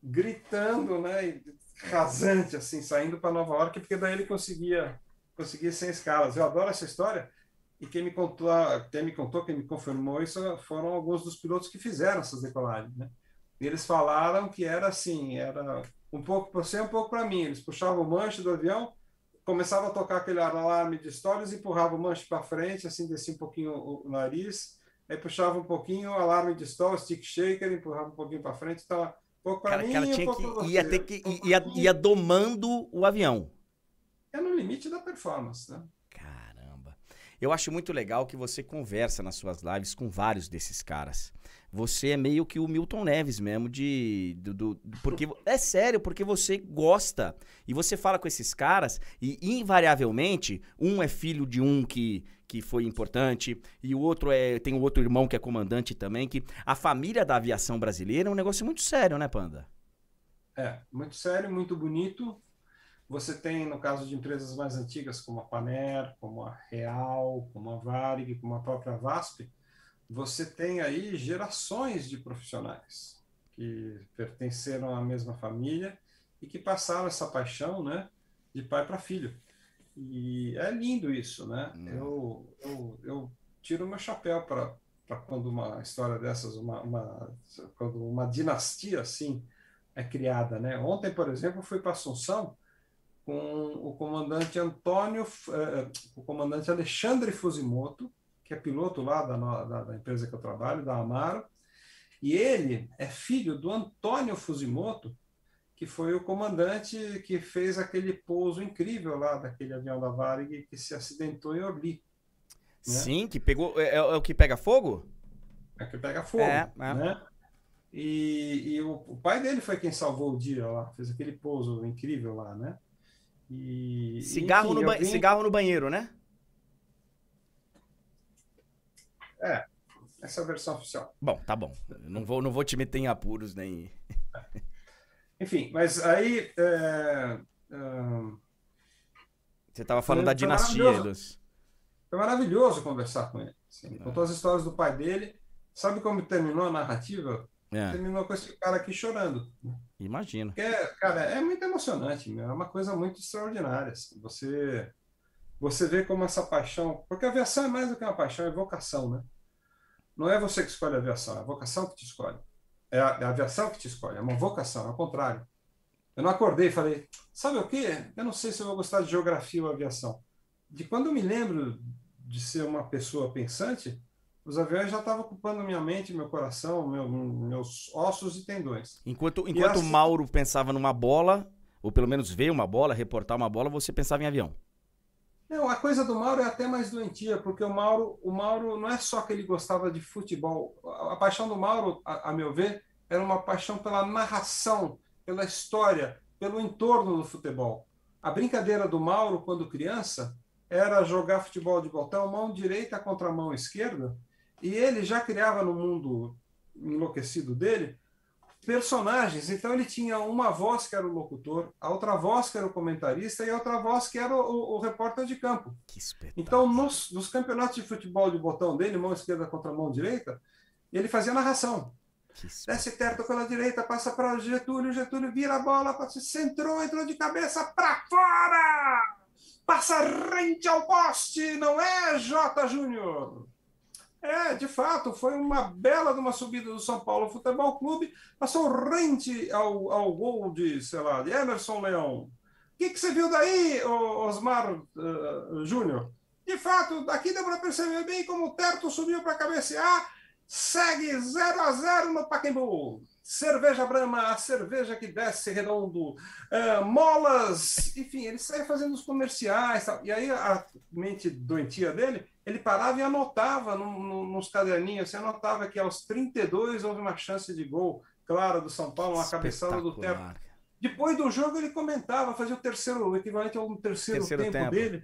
Speaker 2: gritando, né, e rasante, assim, saindo para Nova York, porque daí ele conseguia, conseguia sem escalas. Eu adoro essa história, e quem me contou, quem me contou, quem me confirmou isso, foram alguns dos pilotos que fizeram essas decolagens, né? Eles falaram que era assim, era um pouco para você, um pouco para mim. Eles puxavam o manche do avião, começava a tocar aquele alarme de histórias, empurrava o manche para frente, assim, descia um pouquinho o, o nariz, aí puxava um pouquinho o alarme de stall, stick shaker, empurrava um pouquinho para frente, um pouco para
Speaker 1: Cara,
Speaker 2: mim,
Speaker 1: tinha
Speaker 2: pouco
Speaker 1: que.
Speaker 2: pra
Speaker 1: Ia ter que. Ia,
Speaker 2: pra
Speaker 1: ia domando o avião.
Speaker 2: É no limite da performance, né?
Speaker 1: Caramba. Eu acho muito legal que você conversa nas suas lives com vários desses caras. Você é meio que o Milton Neves mesmo, de. Do, do- porque É sério, porque você gosta. E você fala com esses caras, e invariavelmente, um é filho de um que, que foi importante, e o outro é. Tem o outro irmão que é comandante também. Que a família da aviação brasileira é um negócio muito sério, né, Panda?
Speaker 2: É, muito sério, muito bonito. Você tem, no caso de empresas mais antigas, como a Paner, como a Real, como a Varig, como a própria VASP, você tem aí gerações de profissionais que pertenceram à mesma família e que passaram essa paixão, né, de pai para filho. E é lindo isso, né?
Speaker 1: Hum.
Speaker 2: Eu, eu, eu tiro meu chapéu para quando uma história dessas, uma, uma, quando uma dinastia assim é criada, né? Ontem, por exemplo, fui para Assunção com o comandante Antônio, eh, o comandante Alexandre Fusimoto, que é piloto lá da, da, da empresa que eu trabalho, da Amaro, e ele é filho do Antônio Fusimoto, que foi o comandante que fez aquele pouso incrível lá daquele avião da Varig que se acidentou em Orly, Né?
Speaker 1: Sim, que pegou. É, é o que pega fogo?
Speaker 2: é que pega fogo,
Speaker 1: É, é.
Speaker 2: né? E, e o, o pai dele foi quem salvou o dia lá, fez aquele pouso incrível lá, né? E,
Speaker 1: Cigarro,
Speaker 2: enfim,
Speaker 1: no,
Speaker 2: vim-
Speaker 1: cigarro no banheiro, né?
Speaker 2: Essa é a versão oficial.
Speaker 1: Bom, tá bom. Não vou, não vou te meter em apuros nem.
Speaker 2: Enfim, mas aí. é, ahn,
Speaker 1: Você tava falando
Speaker 2: Foi
Speaker 1: da dinastia dos.
Speaker 2: foi maravilhoso conversar com ele. assim. Ele contou as histórias do pai dele. Sabe como terminou a narrativa?
Speaker 1: É,
Speaker 2: Terminou com esse cara aqui chorando.
Speaker 1: imagino.
Speaker 2: Porque, cara, é muito emocionante, meu. É uma coisa muito extraordinária. assim. Você, você vê como essa paixão. Porque a aviação é mais do que uma paixão, é vocação, né? Não é você que escolhe a aviação, é a vocação que te escolhe. É a, é a aviação que te escolhe, é uma vocação, é o contrário. Eu não acordei e falei, sabe o quê? Eu não sei se eu vou gostar de geografia ou aviação. De quando eu me lembro de ser uma pessoa pensante, os aviões já estavam ocupando minha mente, meu coração, meu- meus ossos e tendões.
Speaker 1: Enquanto, enquanto
Speaker 2: assim-
Speaker 1: Mauro pensava numa bola, ou pelo menos ver uma bola, reportar uma bola, você pensava em avião.
Speaker 2: Não, a coisa do Mauro é até mais doentia, porque o Mauro, o Mauro não é só que ele gostava de futebol. A, a paixão do Mauro, a, a meu ver, era uma paixão pela narração, pela história, pelo entorno do futebol. A brincadeira do Mauro, quando criança, era jogar futebol de botão, mão direita contra mão esquerda, e ele já criava no mundo enlouquecido dele personagens. Então ele tinha uma voz que era o locutor, a outra voz que era o comentarista e a outra voz que era o, o- repórter de campo.
Speaker 1: Que espetáculo.
Speaker 2: Então, nos, nos campeonatos de futebol de botão dele, mão esquerda contra mão direita, ele fazia narração. Desce perto pela direita, passa para o Getúlio, Getúlio vira a bola, passa, centrou, entrou de cabeça para fora! Passa rente ao poste, não é, J. Júnior? É, de fato, foi uma bela de uma subida do São Paulo Futebol Clube, passou rente ao, ao gol de, sei lá, de Emerson Leão. O que, que você viu daí, Osmar eh, Júnior? De fato, daqui deu para perceber bem como o Terto subiu para cabecear, segue 0 a 0 no Pacaembu. Cerveja Brahma, a cerveja que desce redondo, eh, molas, enfim, ele saia fazendo os comerciais. Tal. E aí a mente doentia dele, ele parava e anotava no- no- nos caderninhos, você anotava que aos 32 houve uma chance de gol, claro, do São Paulo, uma cabeçada do.
Speaker 1: Espetacular.
Speaker 2: Depois do jogo ele comentava, fazia o terceiro, o equivalente ao terceiro,
Speaker 1: Terceiro
Speaker 2: tempo,
Speaker 1: tempo.
Speaker 2: dele.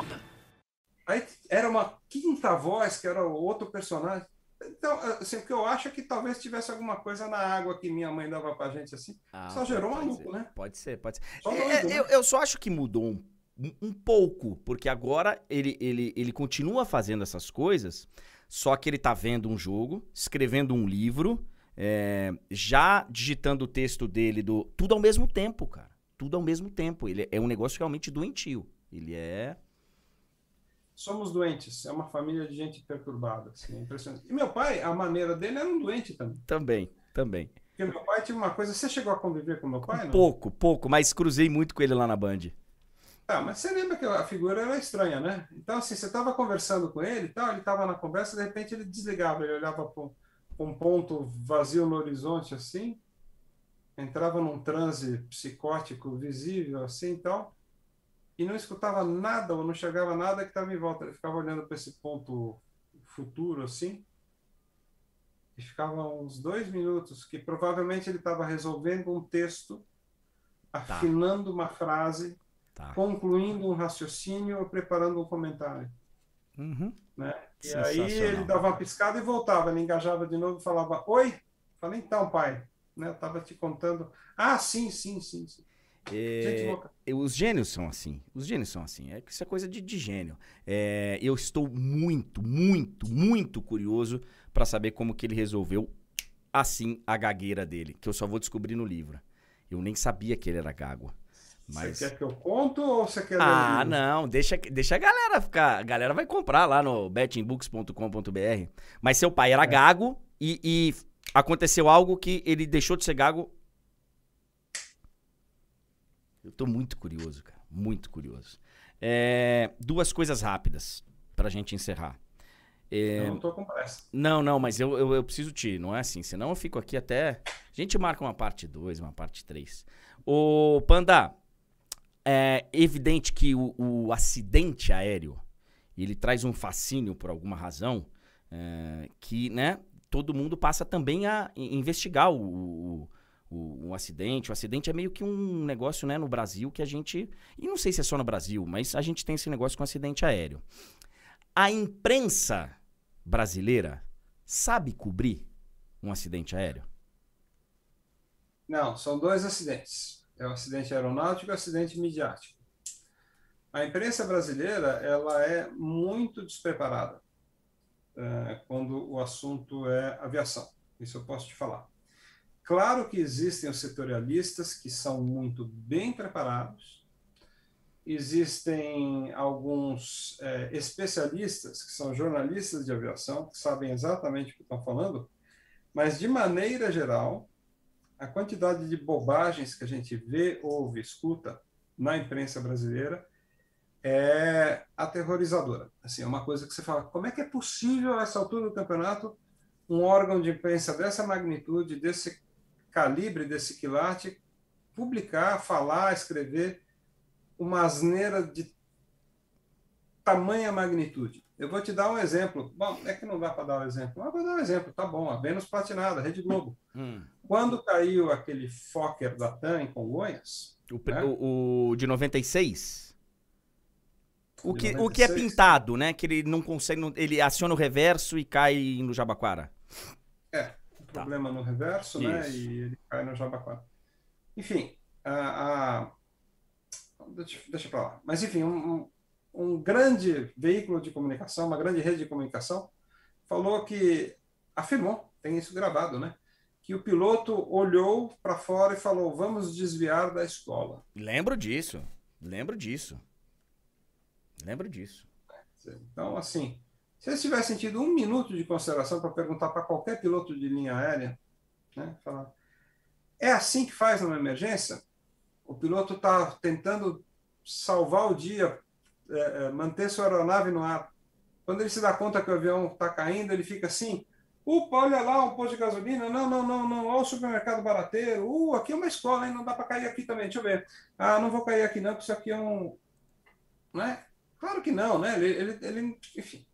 Speaker 2: Era uma quinta voz, que era outro personagem. Então, assim, o que eu acho é que talvez tivesse alguma coisa na água que minha mãe dava pra gente assim.
Speaker 1: Ah,
Speaker 2: Só gerou maluco,
Speaker 1: ser,
Speaker 2: né?
Speaker 1: Pode ser, pode ser.
Speaker 2: Só
Speaker 1: É,
Speaker 2: doido, né?
Speaker 1: eu, eu só acho que mudou um, um- um pouco, porque agora ele, ele, ele continua fazendo essas coisas, só que ele tá vendo um jogo, escrevendo um livro, é, já digitando o texto dele do. Tudo ao mesmo tempo, cara. Tudo ao mesmo tempo. Ele é um negócio realmente doentio. Ele é.
Speaker 2: Somos doentes, é uma família de gente perturbada, assim, é impressionante. E meu pai, a maneira dele era um doente também.
Speaker 1: Também, também.
Speaker 2: Porque meu pai tinha uma coisa. Você chegou a conviver com meu pai, não?
Speaker 1: Pouco, pouco, mas cruzei muito com ele lá na Band.
Speaker 2: Ah, mas você lembra que a figura era estranha, né? Então, assim, você estava conversando com ele e tal, ele estava na conversa, de repente ele desligava, ele olhava para um ponto vazio no horizonte, assim, entrava num transe psicótico visível, assim e tal, e não escutava nada ou não chegava nada que estava em volta. Ele ficava olhando para esse ponto futuro, assim, e ficava uns dois minutos, que provavelmente ele estava resolvendo um texto, afinando uma frase
Speaker 1: Tá.
Speaker 2: concluindo um raciocínio ou preparando um comentário.
Speaker 1: Uhum.
Speaker 2: Né? E aí ele dava uma piscada e voltava, ele engajava de novo e falava, oi? Falei, então, pai, né? eu estava te contando. Ah, sim, sim, sim. sim.
Speaker 1: É, eu- os gênios são assim. Os gênios são assim. É, que isso é coisa de, de gênio. É, eu estou muito, muito, muito curioso para saber como que ele resolveu assim a gagueira dele, que eu só vou descobrir no livro. Eu nem sabia que ele era gago. Mas
Speaker 2: Você quer que eu conto ou você quer
Speaker 1: ah, não, deixa, deixa a galera ficar. A galera vai comprar lá no bettingbooks.com.br. Mas seu pai
Speaker 2: É.
Speaker 1: era gago e, e aconteceu algo que ele deixou de ser gago. Eu tô muito curioso, cara. Muito curioso. É, duas coisas rápidas pra gente encerrar. É,
Speaker 2: Eu não estou com pressa.
Speaker 1: não, não, mas eu, eu, eu preciso te ir, não é assim. Senão eu fico aqui até. A gente marca uma parte 2, uma parte 3. Ô, Panda, é evidente que o, o acidente aéreo ele traz um fascínio por alguma razão é, que, né, todo mundo passa também a investigar o, o, o- acidente. O acidente é meio que um negócio, né, no Brasil que a gente. E não sei se é só no Brasil, mas a gente tem esse negócio com acidente aéreo. A imprensa brasileira sabe cobrir um acidente aéreo?
Speaker 2: Não, são dois acidentes. É o acidente aeronáutico e o acidente midiático. A imprensa brasileira ela é muito despreparada eh, quando o assunto é aviação. Isso eu posso te falar. Claro que existem os setorialistas que são muito bem preparados. Existem alguns eh, especialistas que são jornalistas de aviação que sabem exatamente o que estão falando, mas de maneira geral a quantidade de bobagens que a gente vê, ouve, escuta na imprensa brasileira é aterrorizadora. Assim, é uma coisa que você fala, como é que é possível a essa altura do campeonato um órgão de imprensa dessa magnitude, desse calibre, desse quilate, publicar, falar, escrever uma asneira de tamanha magnitude? Eu vou te dar um exemplo. Bom, é que não dá para dar um exemplo. Mas vou dar um exemplo, tá bom. A Vênus Platinada, Rede Globo.
Speaker 1: Hum.
Speaker 2: Quando caiu aquele Fokker da TAM em Congonhas,
Speaker 1: O, pre-
Speaker 2: É?
Speaker 1: o- o de 96? O que, o que é
Speaker 2: 96.
Speaker 1: pintado, né? Que ele não consegue. ele aciona o reverso e cai no Jabaquara.
Speaker 2: o problema no reverso, né?
Speaker 1: Isso.
Speaker 2: E ele cai no Jabaquara. Enfim, a, a- deixa, para lá. Mas enfim, um, um- um grande veículo de comunicação, uma grande rede de comunicação, falou que afirmou, tem isso gravado, né? Que o piloto olhou para fora e falou: "Vamos desviar da escola".
Speaker 1: Lembro disso. Lembro disso. Lembro disso.
Speaker 2: Então, assim, se eles tivessem tido um minuto de consideração para perguntar para qualquer piloto de linha aérea, né, falar, é assim que faz numa emergência? O piloto está tentando salvar o dia, é, é, manter sua aeronave no ar. Quando ele se dá conta que o avião está caindo, ele fica assim, Upa, olha lá, um posto de gasolina. Não, não, não, não. Olha o supermercado barateiro. Uh, aqui é uma escola, hein? Não dá para cair aqui também. Deixa eu ver. Ah, não vou cair aqui não, porque isso aqui é um... Né? Claro que não, né? Ele, ele, ele enfim.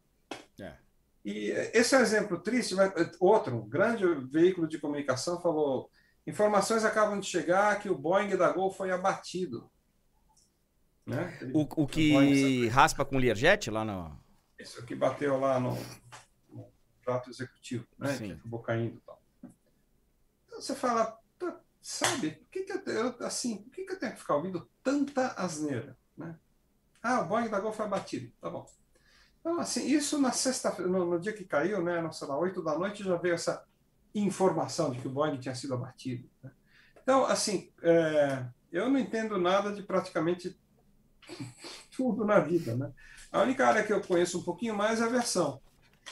Speaker 2: E esse é um exemplo triste, mas outro, um grande veículo de comunicação falou: informações acabam de chegar que o Boeing da Gol foi abatido. Né? Ele-
Speaker 1: O, o
Speaker 2: Boeing-
Speaker 1: que raspa com Learjet lá no.
Speaker 2: Isso que bateu lá no, no prato executivo, né?
Speaker 1: Sim.
Speaker 2: Que acabou caindo e tal. Então você fala, "Pô, sabe, por que, que eu, eu- assim, por que, que eu tenho que ficar ouvindo tanta asneira, né? Ah, o Boeing da Gol foi abatido, tá bom. Então, assim, isso na sexta-feira, no, no dia que caiu, né, não sei lá, 8 da noite, já veio essa informação de que o Boeing tinha sido abatido. né? Então, assim, é, eu não entendo nada de praticamente tudo na vida, né? A única área que eu conheço um pouquinho mais é a aviação.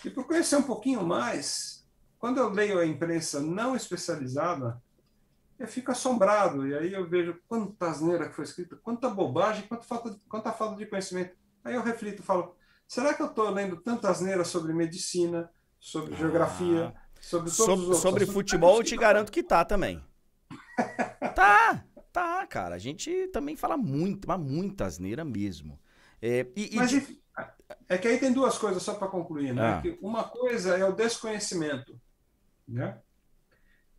Speaker 2: E por conhecer um pouquinho mais, quando eu leio a imprensa não especializada, eu fico assombrado. E aí eu vejo quanta asneira que foi escrita, quanta bobagem, quanta falta quanta falta de conhecimento. Aí eu reflito falo, será que eu estou lendo tanta asneira sobre medicina, sobre geografia, sobre todos os
Speaker 1: Sobre,
Speaker 2: outros
Speaker 1: sobre futebol, eu te garanto que tá também. tá, tá, cara. A gente também fala muito, mas muita asneira mesmo. É, e, e
Speaker 2: Mas
Speaker 1: de-
Speaker 2: enfim, é que aí tem duas coisas só para concluir, né?
Speaker 1: Ah.
Speaker 2: Uma coisa é o desconhecimento, né?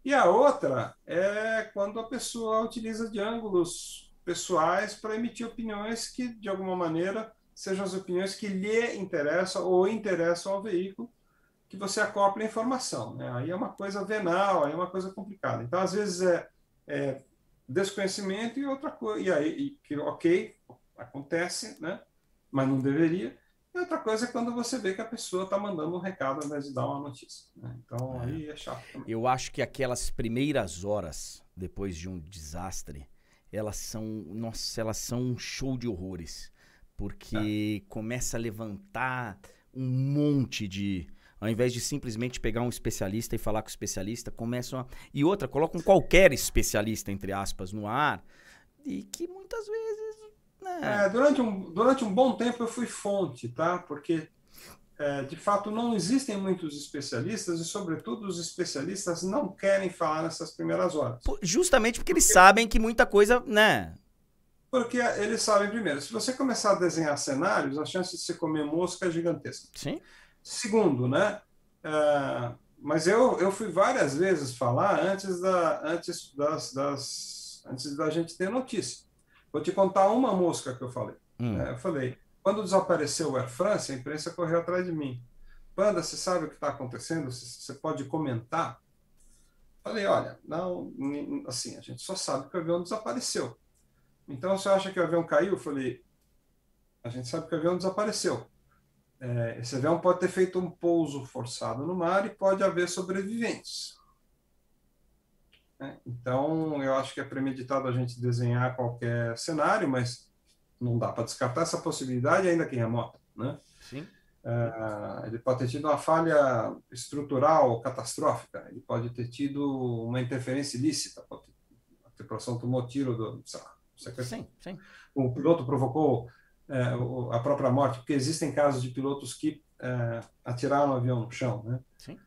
Speaker 2: E a outra é quando a pessoa utiliza de ângulos pessoais para emitir opiniões que, de alguma maneira, sejam as opiniões que lhe interessam ou interessam ao veículo que você acopla a informação, né? Aí é uma coisa venal, aí é uma coisa complicada. Então, às vezes é, é desconhecimento e outra coisa, e aí e que ok acontece, né? Mas não deveria. E outra coisa é quando você vê que a pessoa está mandando um recado ao invés de dar uma notícia. né? Então aí é chato também.
Speaker 1: eu acho que aquelas primeiras horas depois de um desastre, elas são, nossa, elas são um show de horrores, porque começa a levantar um monte de ao invés de simplesmente pegar um especialista e falar com o especialista, começam a... E outra, colocam qualquer especialista, entre aspas, no ar, e que muitas vezes. Né,
Speaker 2: É, durante, um, durante um bom tempo eu fui fonte, tá? Porque, é, de fato, não existem muitos especialistas e, sobretudo, os especialistas não querem falar nessas primeiras horas.
Speaker 1: Justamente porque eles sabem que muita coisa, né?
Speaker 2: Porque eles sabem, primeiro, se você começar a desenhar cenários, a chance de você comer mosca é gigantesca.
Speaker 1: Sim.
Speaker 2: Segundo, né? é, mas eu, eu fui várias vezes falar antes da, antes, das, das, antes da gente ter notícia. Vou te contar uma mosca que eu falei.
Speaker 1: Hum.
Speaker 2: É, eu falei, quando desapareceu o Air France, a imprensa correu atrás de mim. Panda, você sabe o que está acontecendo? Você pode comentar? Falei, olha, não, assim, a gente só sabe que o avião desapareceu. Então, você acha que o avião caiu? Eu falei, a gente sabe que o avião desapareceu. É, esse avião pode ter feito um pouso forçado no mar e pode haver sobreviventes. É, então, eu acho que é premeditado a gente desenhar qualquer cenário, mas não dá para descartar essa possibilidade, ainda que remota. Né?
Speaker 1: Sim.
Speaker 2: É, ele pode ter tido uma falha estrutural catastrófica, ele pode ter tido uma interferência ilícita, a tripulação tomou tiro do, sei lá,
Speaker 1: Sim, sim.
Speaker 2: O piloto provocou é, a própria morte, porque existem casos de pilotos que é, atiraram o avião no chão, né?
Speaker 1: Sim.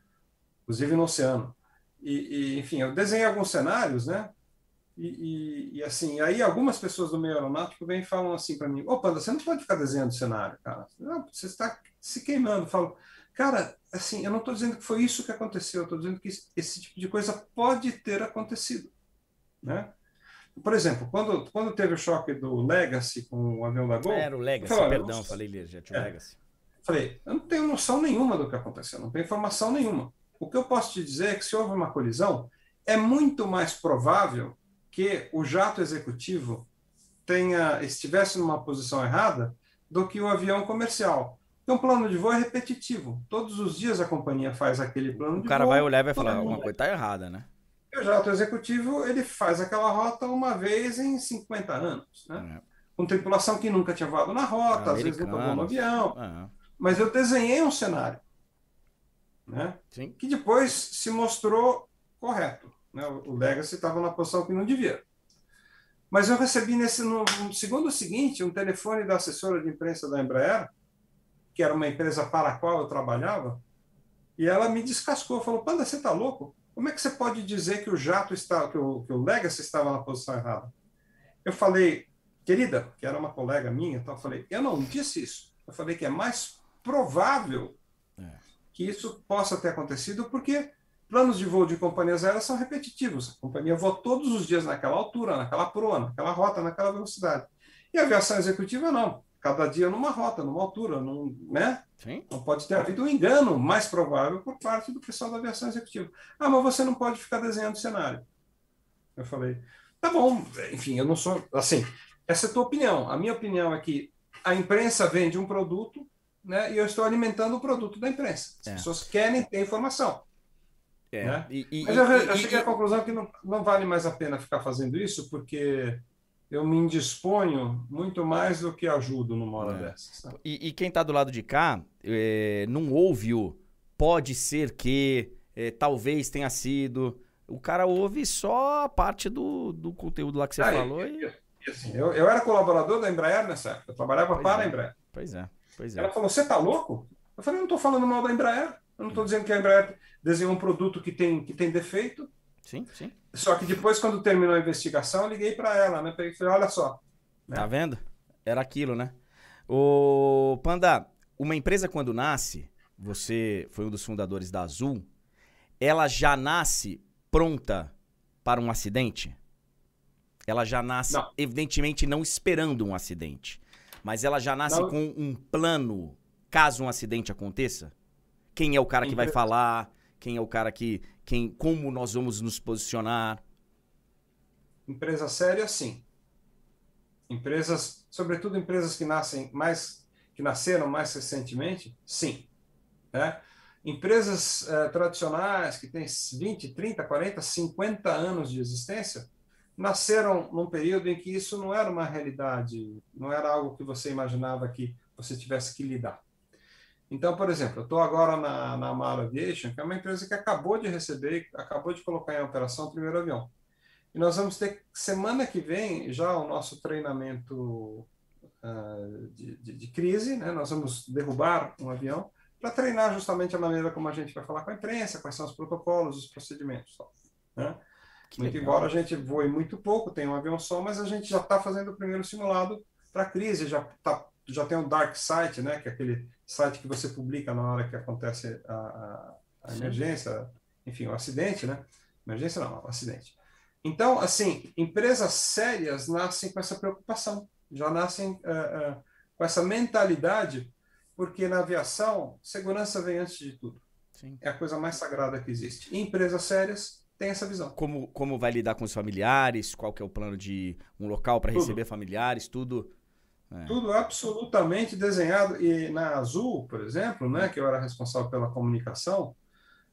Speaker 2: Inclusive no oceano. E, e, enfim, eu desenhei alguns cenários, né? E, e, e, assim, aí algumas pessoas do meio aeronáutico vêm e falam assim para mim: Ô, Panda, você não pode ficar desenhando cenário, cara. Não, você está se queimando. Eu falo, cara, assim, eu não estou dizendo que foi isso que aconteceu, eu estou dizendo que esse tipo de coisa pode ter acontecido, né? Por exemplo, quando, quando teve o choque do Legacy com o avião da Gol.
Speaker 1: Era o Legacy, falei, perdão, falei Jet é, Legacy.
Speaker 2: Falei, eu não tenho noção nenhuma do que aconteceu, não tenho informação nenhuma. O que eu posso te dizer é que se houve uma colisão, é muito mais provável que o jato executivo tenha estivesse numa posição errada do que o avião comercial. Então, o plano de voo é repetitivo. Todos os dias a companhia faz aquele plano de voo.
Speaker 1: O cara vai olhar e vai falar, alguma coisa está errada, né?
Speaker 2: O jato executivo ele faz aquela rota uma vez em 50 anos, né? É. Com tripulação que nunca tinha voado na rota, às vezes nunca voou no avião. É. Mas eu desenhei um cenário, né?
Speaker 1: Sim.
Speaker 2: Que depois se mostrou correto. Né? O Legacy estava na posição que não devia. Mas eu recebi nesse no, no segundo seguinte um telefone da assessora de imprensa da Embraer, que era uma empresa para a qual eu trabalhava, e ela me descascou, falou: "Panda, você está louco? Como é que você pode dizer que o jato está, que o, que o Legacy estava na posição errada? Eu falei, querida, que era uma colega minha, então eu falei, eu não disse isso. Eu falei que é mais provável é. que isso possa ter acontecido porque planos de voo de companhias aéreas são repetitivos. A companhia voa todos os dias naquela altura, naquela proa, naquela rota, naquela velocidade. E a aviação executiva não cada dia numa rota, numa altura, num, né?
Speaker 1: Sim.
Speaker 2: Não pode ter havido um engano mais provável por parte do pessoal da aviação executiva. Ah, mas você não pode ficar desenhando cenário. Eu falei, tá bom, enfim, eu não sou. Assim, essa é a tua opinião. A minha opinião é que a imprensa vende um produto, né? E eu estou alimentando o produto da imprensa. As é. pessoas querem ter informação. É. Né? E, e, mas eu, eu cheguei à conclusão que não, não vale mais a pena ficar fazendo isso, porque eu me indisponho muito mais do que ajudo numa hora é. dessas.
Speaker 1: E, e, quem está do lado de cá é, não ouve o pode ser que, é, talvez tenha sido. O cara ouve só a parte do, do conteúdo lá que você ah, falou. E, e...
Speaker 2: Assim, eu, eu era colaborador da Embraer nessa época, eu trabalhava pois para
Speaker 1: é.
Speaker 2: a Embraer.
Speaker 1: Pois é, pois é.
Speaker 2: Ela falou: Você tá louco? Eu falei: Não estou falando mal da Embraer. Eu não estou dizendo que a Embraer desenhou um produto que tem, que tem defeito.
Speaker 1: Sim, sim.
Speaker 2: Só que depois, quando terminou a investigação, eu liguei para ela, né? Falei, olha só.
Speaker 1: Né? Tá vendo? Era aquilo, né? O Panda, uma empresa quando nasce, você foi um dos fundadores da Azul, ela já nasce pronta para um acidente? Ela já nasce, não. evidentemente, não esperando um acidente. Mas ela já nasce não. com um plano caso um acidente aconteça? Quem é o cara que vai falar? Quem é o cara que, quem, como nós vamos nos posicionar?
Speaker 2: Empresa séria, sim. Empresas, sobretudo empresas que nascem mais, que nasceram mais recentemente, sim. Né? Empresas eh, tradicionais que têm 20, 30, 40, 50 anos de existência nasceram num período em que isso não era uma realidade, não era algo que você imaginava que você tivesse que lidar. Então, por exemplo, eu estou agora na, na Amaro Aviation, que é uma empresa que acabou de receber, acabou de colocar em operação o primeiro avião. E nós vamos ter, semana que vem, já o nosso treinamento uh, de, de, de, crise, né? nós vamos derrubar um avião para treinar justamente a maneira como a gente vai falar com a imprensa, quais são os protocolos, os procedimentos. Né? Muito embora a gente voe muito pouco, tem um avião só, mas a gente já está fazendo o primeiro simulado para a crise, já, tá, já tem o Dark Site, né? que é aquele site que você publica na hora que acontece a, a, a emergência, enfim, o acidente, né? Emergência não, acidente. Então, assim, empresas sérias nascem com essa preocupação, já nascem uh, uh, com essa mentalidade, porque na aviação, segurança vem antes de tudo. Sim. É a coisa mais sagrada que existe. E empresas sérias têm essa visão.
Speaker 1: Como, como vai lidar com os familiares? Qual que é o plano de um local para receber familiares? Tudo.
Speaker 2: É. Tudo absolutamente desenhado. E na Azul, por exemplo, né, que eu era responsável pela comunicação,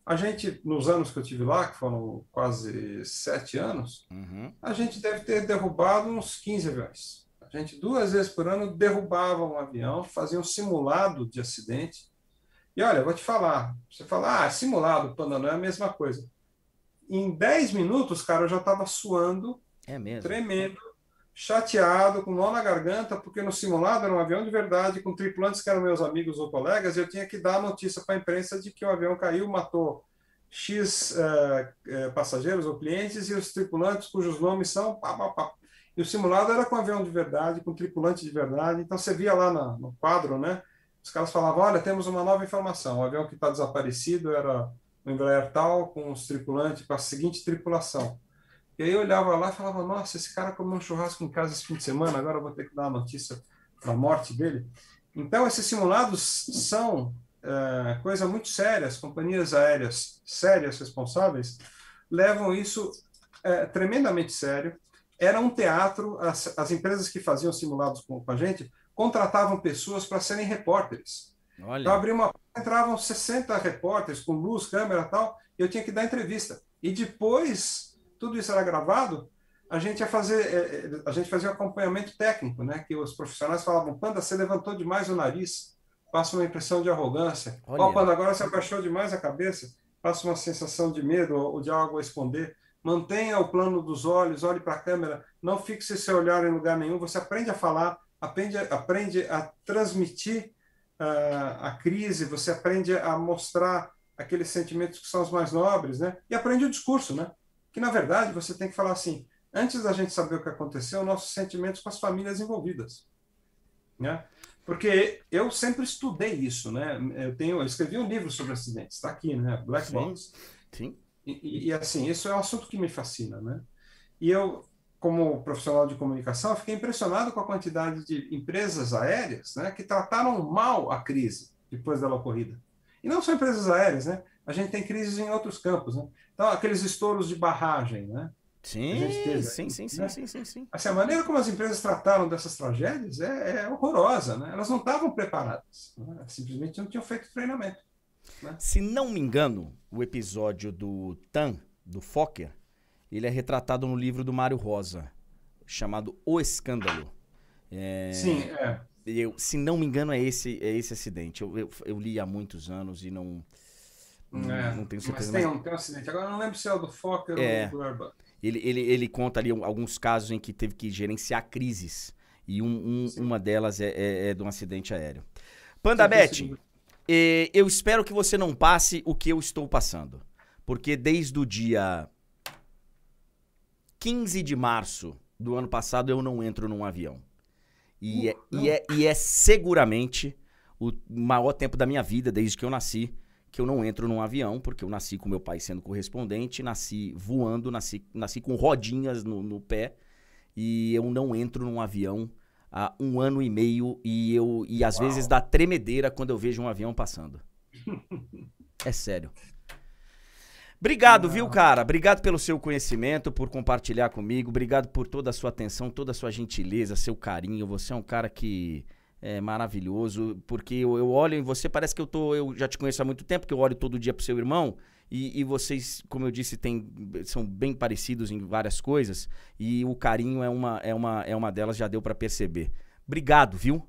Speaker 2: a gente, nos anos que eu tive lá, que foram quase sete anos, uhum. a gente deve ter derrubado uns 15 aviões. A gente, duas vezes por ano, derrubava um avião, fazia um simulado de acidente. E olha, vou te falar, você fala, ah, simulado, Panda, não é a mesma coisa. Em 10 minutos, cara, eu já estava suando,
Speaker 1: é
Speaker 2: tremendo, chateado, com nó na garganta, porque no simulado era um avião de verdade, com tripulantes que eram meus amigos ou colegas, e eu tinha que dar a notícia para a imprensa de que o avião caiu, matou X uh, passageiros ou clientes e os tripulantes cujos nomes são pá, pá, pá. E o simulado era com avião de verdade, com tripulante de verdade. Então você via lá na, no quadro, né? Os caras falavam: olha, temos uma nova informação. O avião que está desaparecido era o Embraer tal, com os tripulantes, com a seguinte tripulação. E aí eu olhava lá e falava, nossa, esse cara comeu um churrasco em casa esse fim de semana, agora eu vou ter que dar a notícia da morte dele. Então, esses simulados são é, coisa muito séria, as companhias aéreas sérias, responsáveis, levam isso é, tremendamente sério. Era um teatro, as, as empresas que faziam simulados com, com a gente contratavam pessoas para serem repórteres. Olha. Então, abri uma entravam 60 repórteres com luz, câmera e tal, e eu tinha que dar entrevista. E depois tudo isso era gravado, a gente ia fazer, é, é, a gente fazia um acompanhamento técnico, né? Que os profissionais falavam, Panda, você levantou demais o nariz, passa uma impressão de arrogância. Ó, oh, Panda, agora você abaixou demais a cabeça, passa uma sensação de medo ou de algo a esconder. Mantenha o plano dos olhos, olhe para a câmera, não fixe seu olhar em lugar nenhum. Você aprende a falar, aprende, aprende a transmitir uh, a crise, você aprende a mostrar aqueles sentimentos que são os mais nobres, né? E aprende o discurso, né? Que na verdade você tem que falar assim, antes da gente saber o que aconteceu, nossos sentimentos com as famílias envolvidas, né? Porque eu sempre estudei isso, né? Eu tenho, eu escrevi um livro sobre acidentes, está aqui, né? Black Box.
Speaker 1: Sim.
Speaker 2: E, e, assim, isso é um assunto que me fascina, né? E eu, como profissional de comunicação, fiquei impressionado com a quantidade de empresas aéreas, né, que trataram mal a crise depois dela ocorrida. E não só empresas aéreas, né? A gente tem crises em outros campos, né? Então, aqueles estouros de barragem, né?
Speaker 1: Sim, teve, sim, sim, né? sim, sim, sim,
Speaker 2: Assim, a maneira como as empresas trataram dessas tragédias é, é horrorosa, né? Elas não estavam preparadas, né? simplesmente não tinham feito treinamento. Né?
Speaker 1: Se não me engano, o episódio do TAN, do Fokker, ele é retratado no livro do Mário Rosa, chamado O Escândalo.
Speaker 2: É... Sim, é.
Speaker 1: Eu, se não me engano, é esse, é esse acidente. Eu, eu, eu li há muitos anos e não
Speaker 2: é, não tenho certeza. Mas tem, um, tem um acidente. Agora eu não lembro se é o do Fokker é, ou do Airbus.
Speaker 1: Ele, ele, ele conta ali alguns casos em que teve que gerenciar crises. E um, um, uma delas é, é, é, de um acidente aéreo. Pandabete, eh, eu espero que você não passe o que eu estou passando. Porque desde o dia 15 de março do ano passado eu não entro num avião. E, uh, é, e, é, e é seguramente o maior tempo da minha vida, desde que eu nasci, que eu não entro num avião, porque eu nasci com meu pai sendo correspondente, nasci voando, nasci, nasci com rodinhas no, no pé, e eu não entro num avião há um ano e meio, e, eu, e às Uau. vezes dá tremedeira quando eu vejo um avião passando. é sério. Obrigado, viu, cara? Obrigado pelo seu conhecimento, por compartilhar comigo. Obrigado por toda a sua atenção, toda a sua gentileza, seu carinho. Você é um cara que é maravilhoso, porque eu, eu, olho em você, parece que eu tô, eu já te conheço há muito tempo, que eu olho todo dia pro seu irmão, e, e, vocês, como eu disse, tem, são bem parecidos em várias coisas, e o carinho é uma, é uma, é uma delas, já deu para perceber. Obrigado, viu?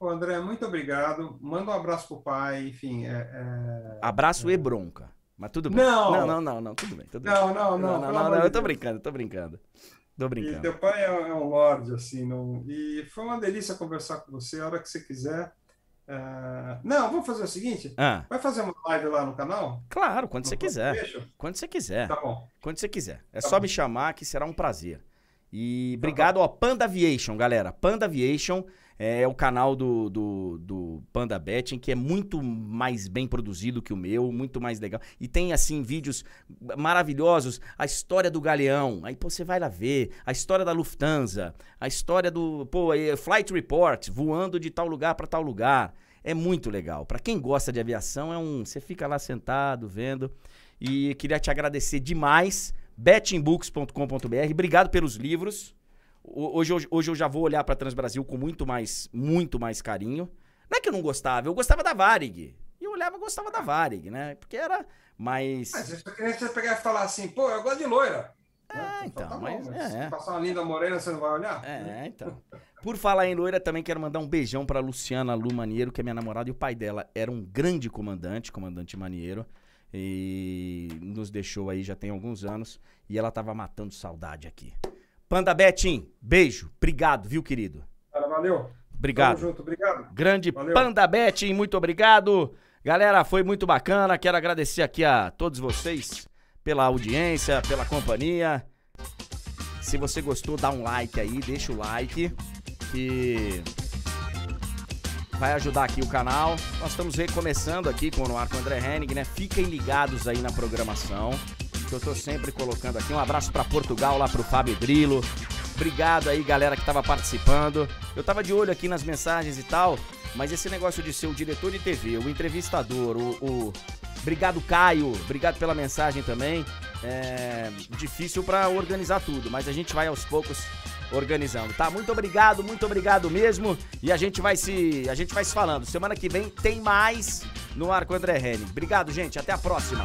Speaker 2: Ô André, muito obrigado. Manda um abraço pro pai, enfim. É, é...
Speaker 1: Abraço
Speaker 2: é...
Speaker 1: e bronca. Mas tudo bem.
Speaker 2: Não!
Speaker 1: Não, não, não, não, tudo bem. Tudo
Speaker 2: não,
Speaker 1: bem.
Speaker 2: não, não,
Speaker 1: não. Não, não, não, eu tô brincando, tô brincando. Tô brincando.
Speaker 2: E teu pai é, é um lorde, assim, não... e foi uma delícia conversar com você a hora que você quiser. Uh... Não, vamos fazer o seguinte: ah. vai fazer uma live lá no canal?
Speaker 1: Claro, quando no você quiser. Fecho? Quando você quiser.
Speaker 2: Tá bom.
Speaker 1: Quando você quiser. É tá só bom. me chamar que será um prazer. E tá obrigado, bom. ó, Panda Aviation, galera. Panda Aviation É o canal do, do, do Panda Betting, que é muito mais bem produzido que o meu, muito mais legal. E tem, assim, vídeos maravilhosos. A história do Galeão. Aí, pô, você vai lá ver. A história da Lufthansa. A história do, pô, Flight Report, voando de tal lugar para tal lugar. É muito legal. Para quem gosta de aviação, é um. Você fica lá sentado, vendo. E queria te agradecer demais. bettingbooks.com.br. Obrigado pelos livros. Hoje, hoje, hoje eu já vou olhar para Transbrasil com muito mais, muito mais carinho. Não é que eu não gostava, eu gostava da Varig. E eu olhava e gostava da Varig, né? Porque era mais.
Speaker 2: Mas queria você pegar e falar assim, pô, eu gosto de loira.
Speaker 1: É, né? então, tá mas,
Speaker 2: mas é. se passar uma linda morena, você não vai olhar?
Speaker 1: É, então. Por falar em loira, também quero mandar um beijão pra Luciana Lu Manieiro, que é minha namorada, e o pai dela era um grande comandante, comandante Manieiro, e nos deixou aí já tem alguns anos, e ela tava matando saudade aqui. Panda Betim, beijo. Obrigado, viu, querido?
Speaker 2: Valeu.
Speaker 1: Obrigado.
Speaker 2: Tamo junto, obrigado.
Speaker 1: Grande valeu. Panda Betim, muito obrigado. Galera, foi muito bacana. Quero agradecer aqui a todos vocês pela audiência, pela companhia. Se você gostou, dá um like aí, deixa o like que vai ajudar aqui o canal. Nós estamos recomeçando aqui com o Noir com o André Henning, né? Fiquem ligados aí na programação que eu tô sempre colocando aqui. Um abraço para Portugal, lá pro Fábio Drilo. Obrigado aí, galera que tava participando. Eu tava de olho aqui nas mensagens e tal, mas esse negócio de ser o diretor de TV, o entrevistador, o. o... Obrigado, Caio. Obrigado pela mensagem também. É difícil para organizar tudo, mas a gente vai aos poucos organizando, tá? Muito obrigado, muito obrigado mesmo. E a gente vai se, a gente vai se falando. Semana que vem tem mais no Arco André Henning. Obrigado, gente. Até a próxima.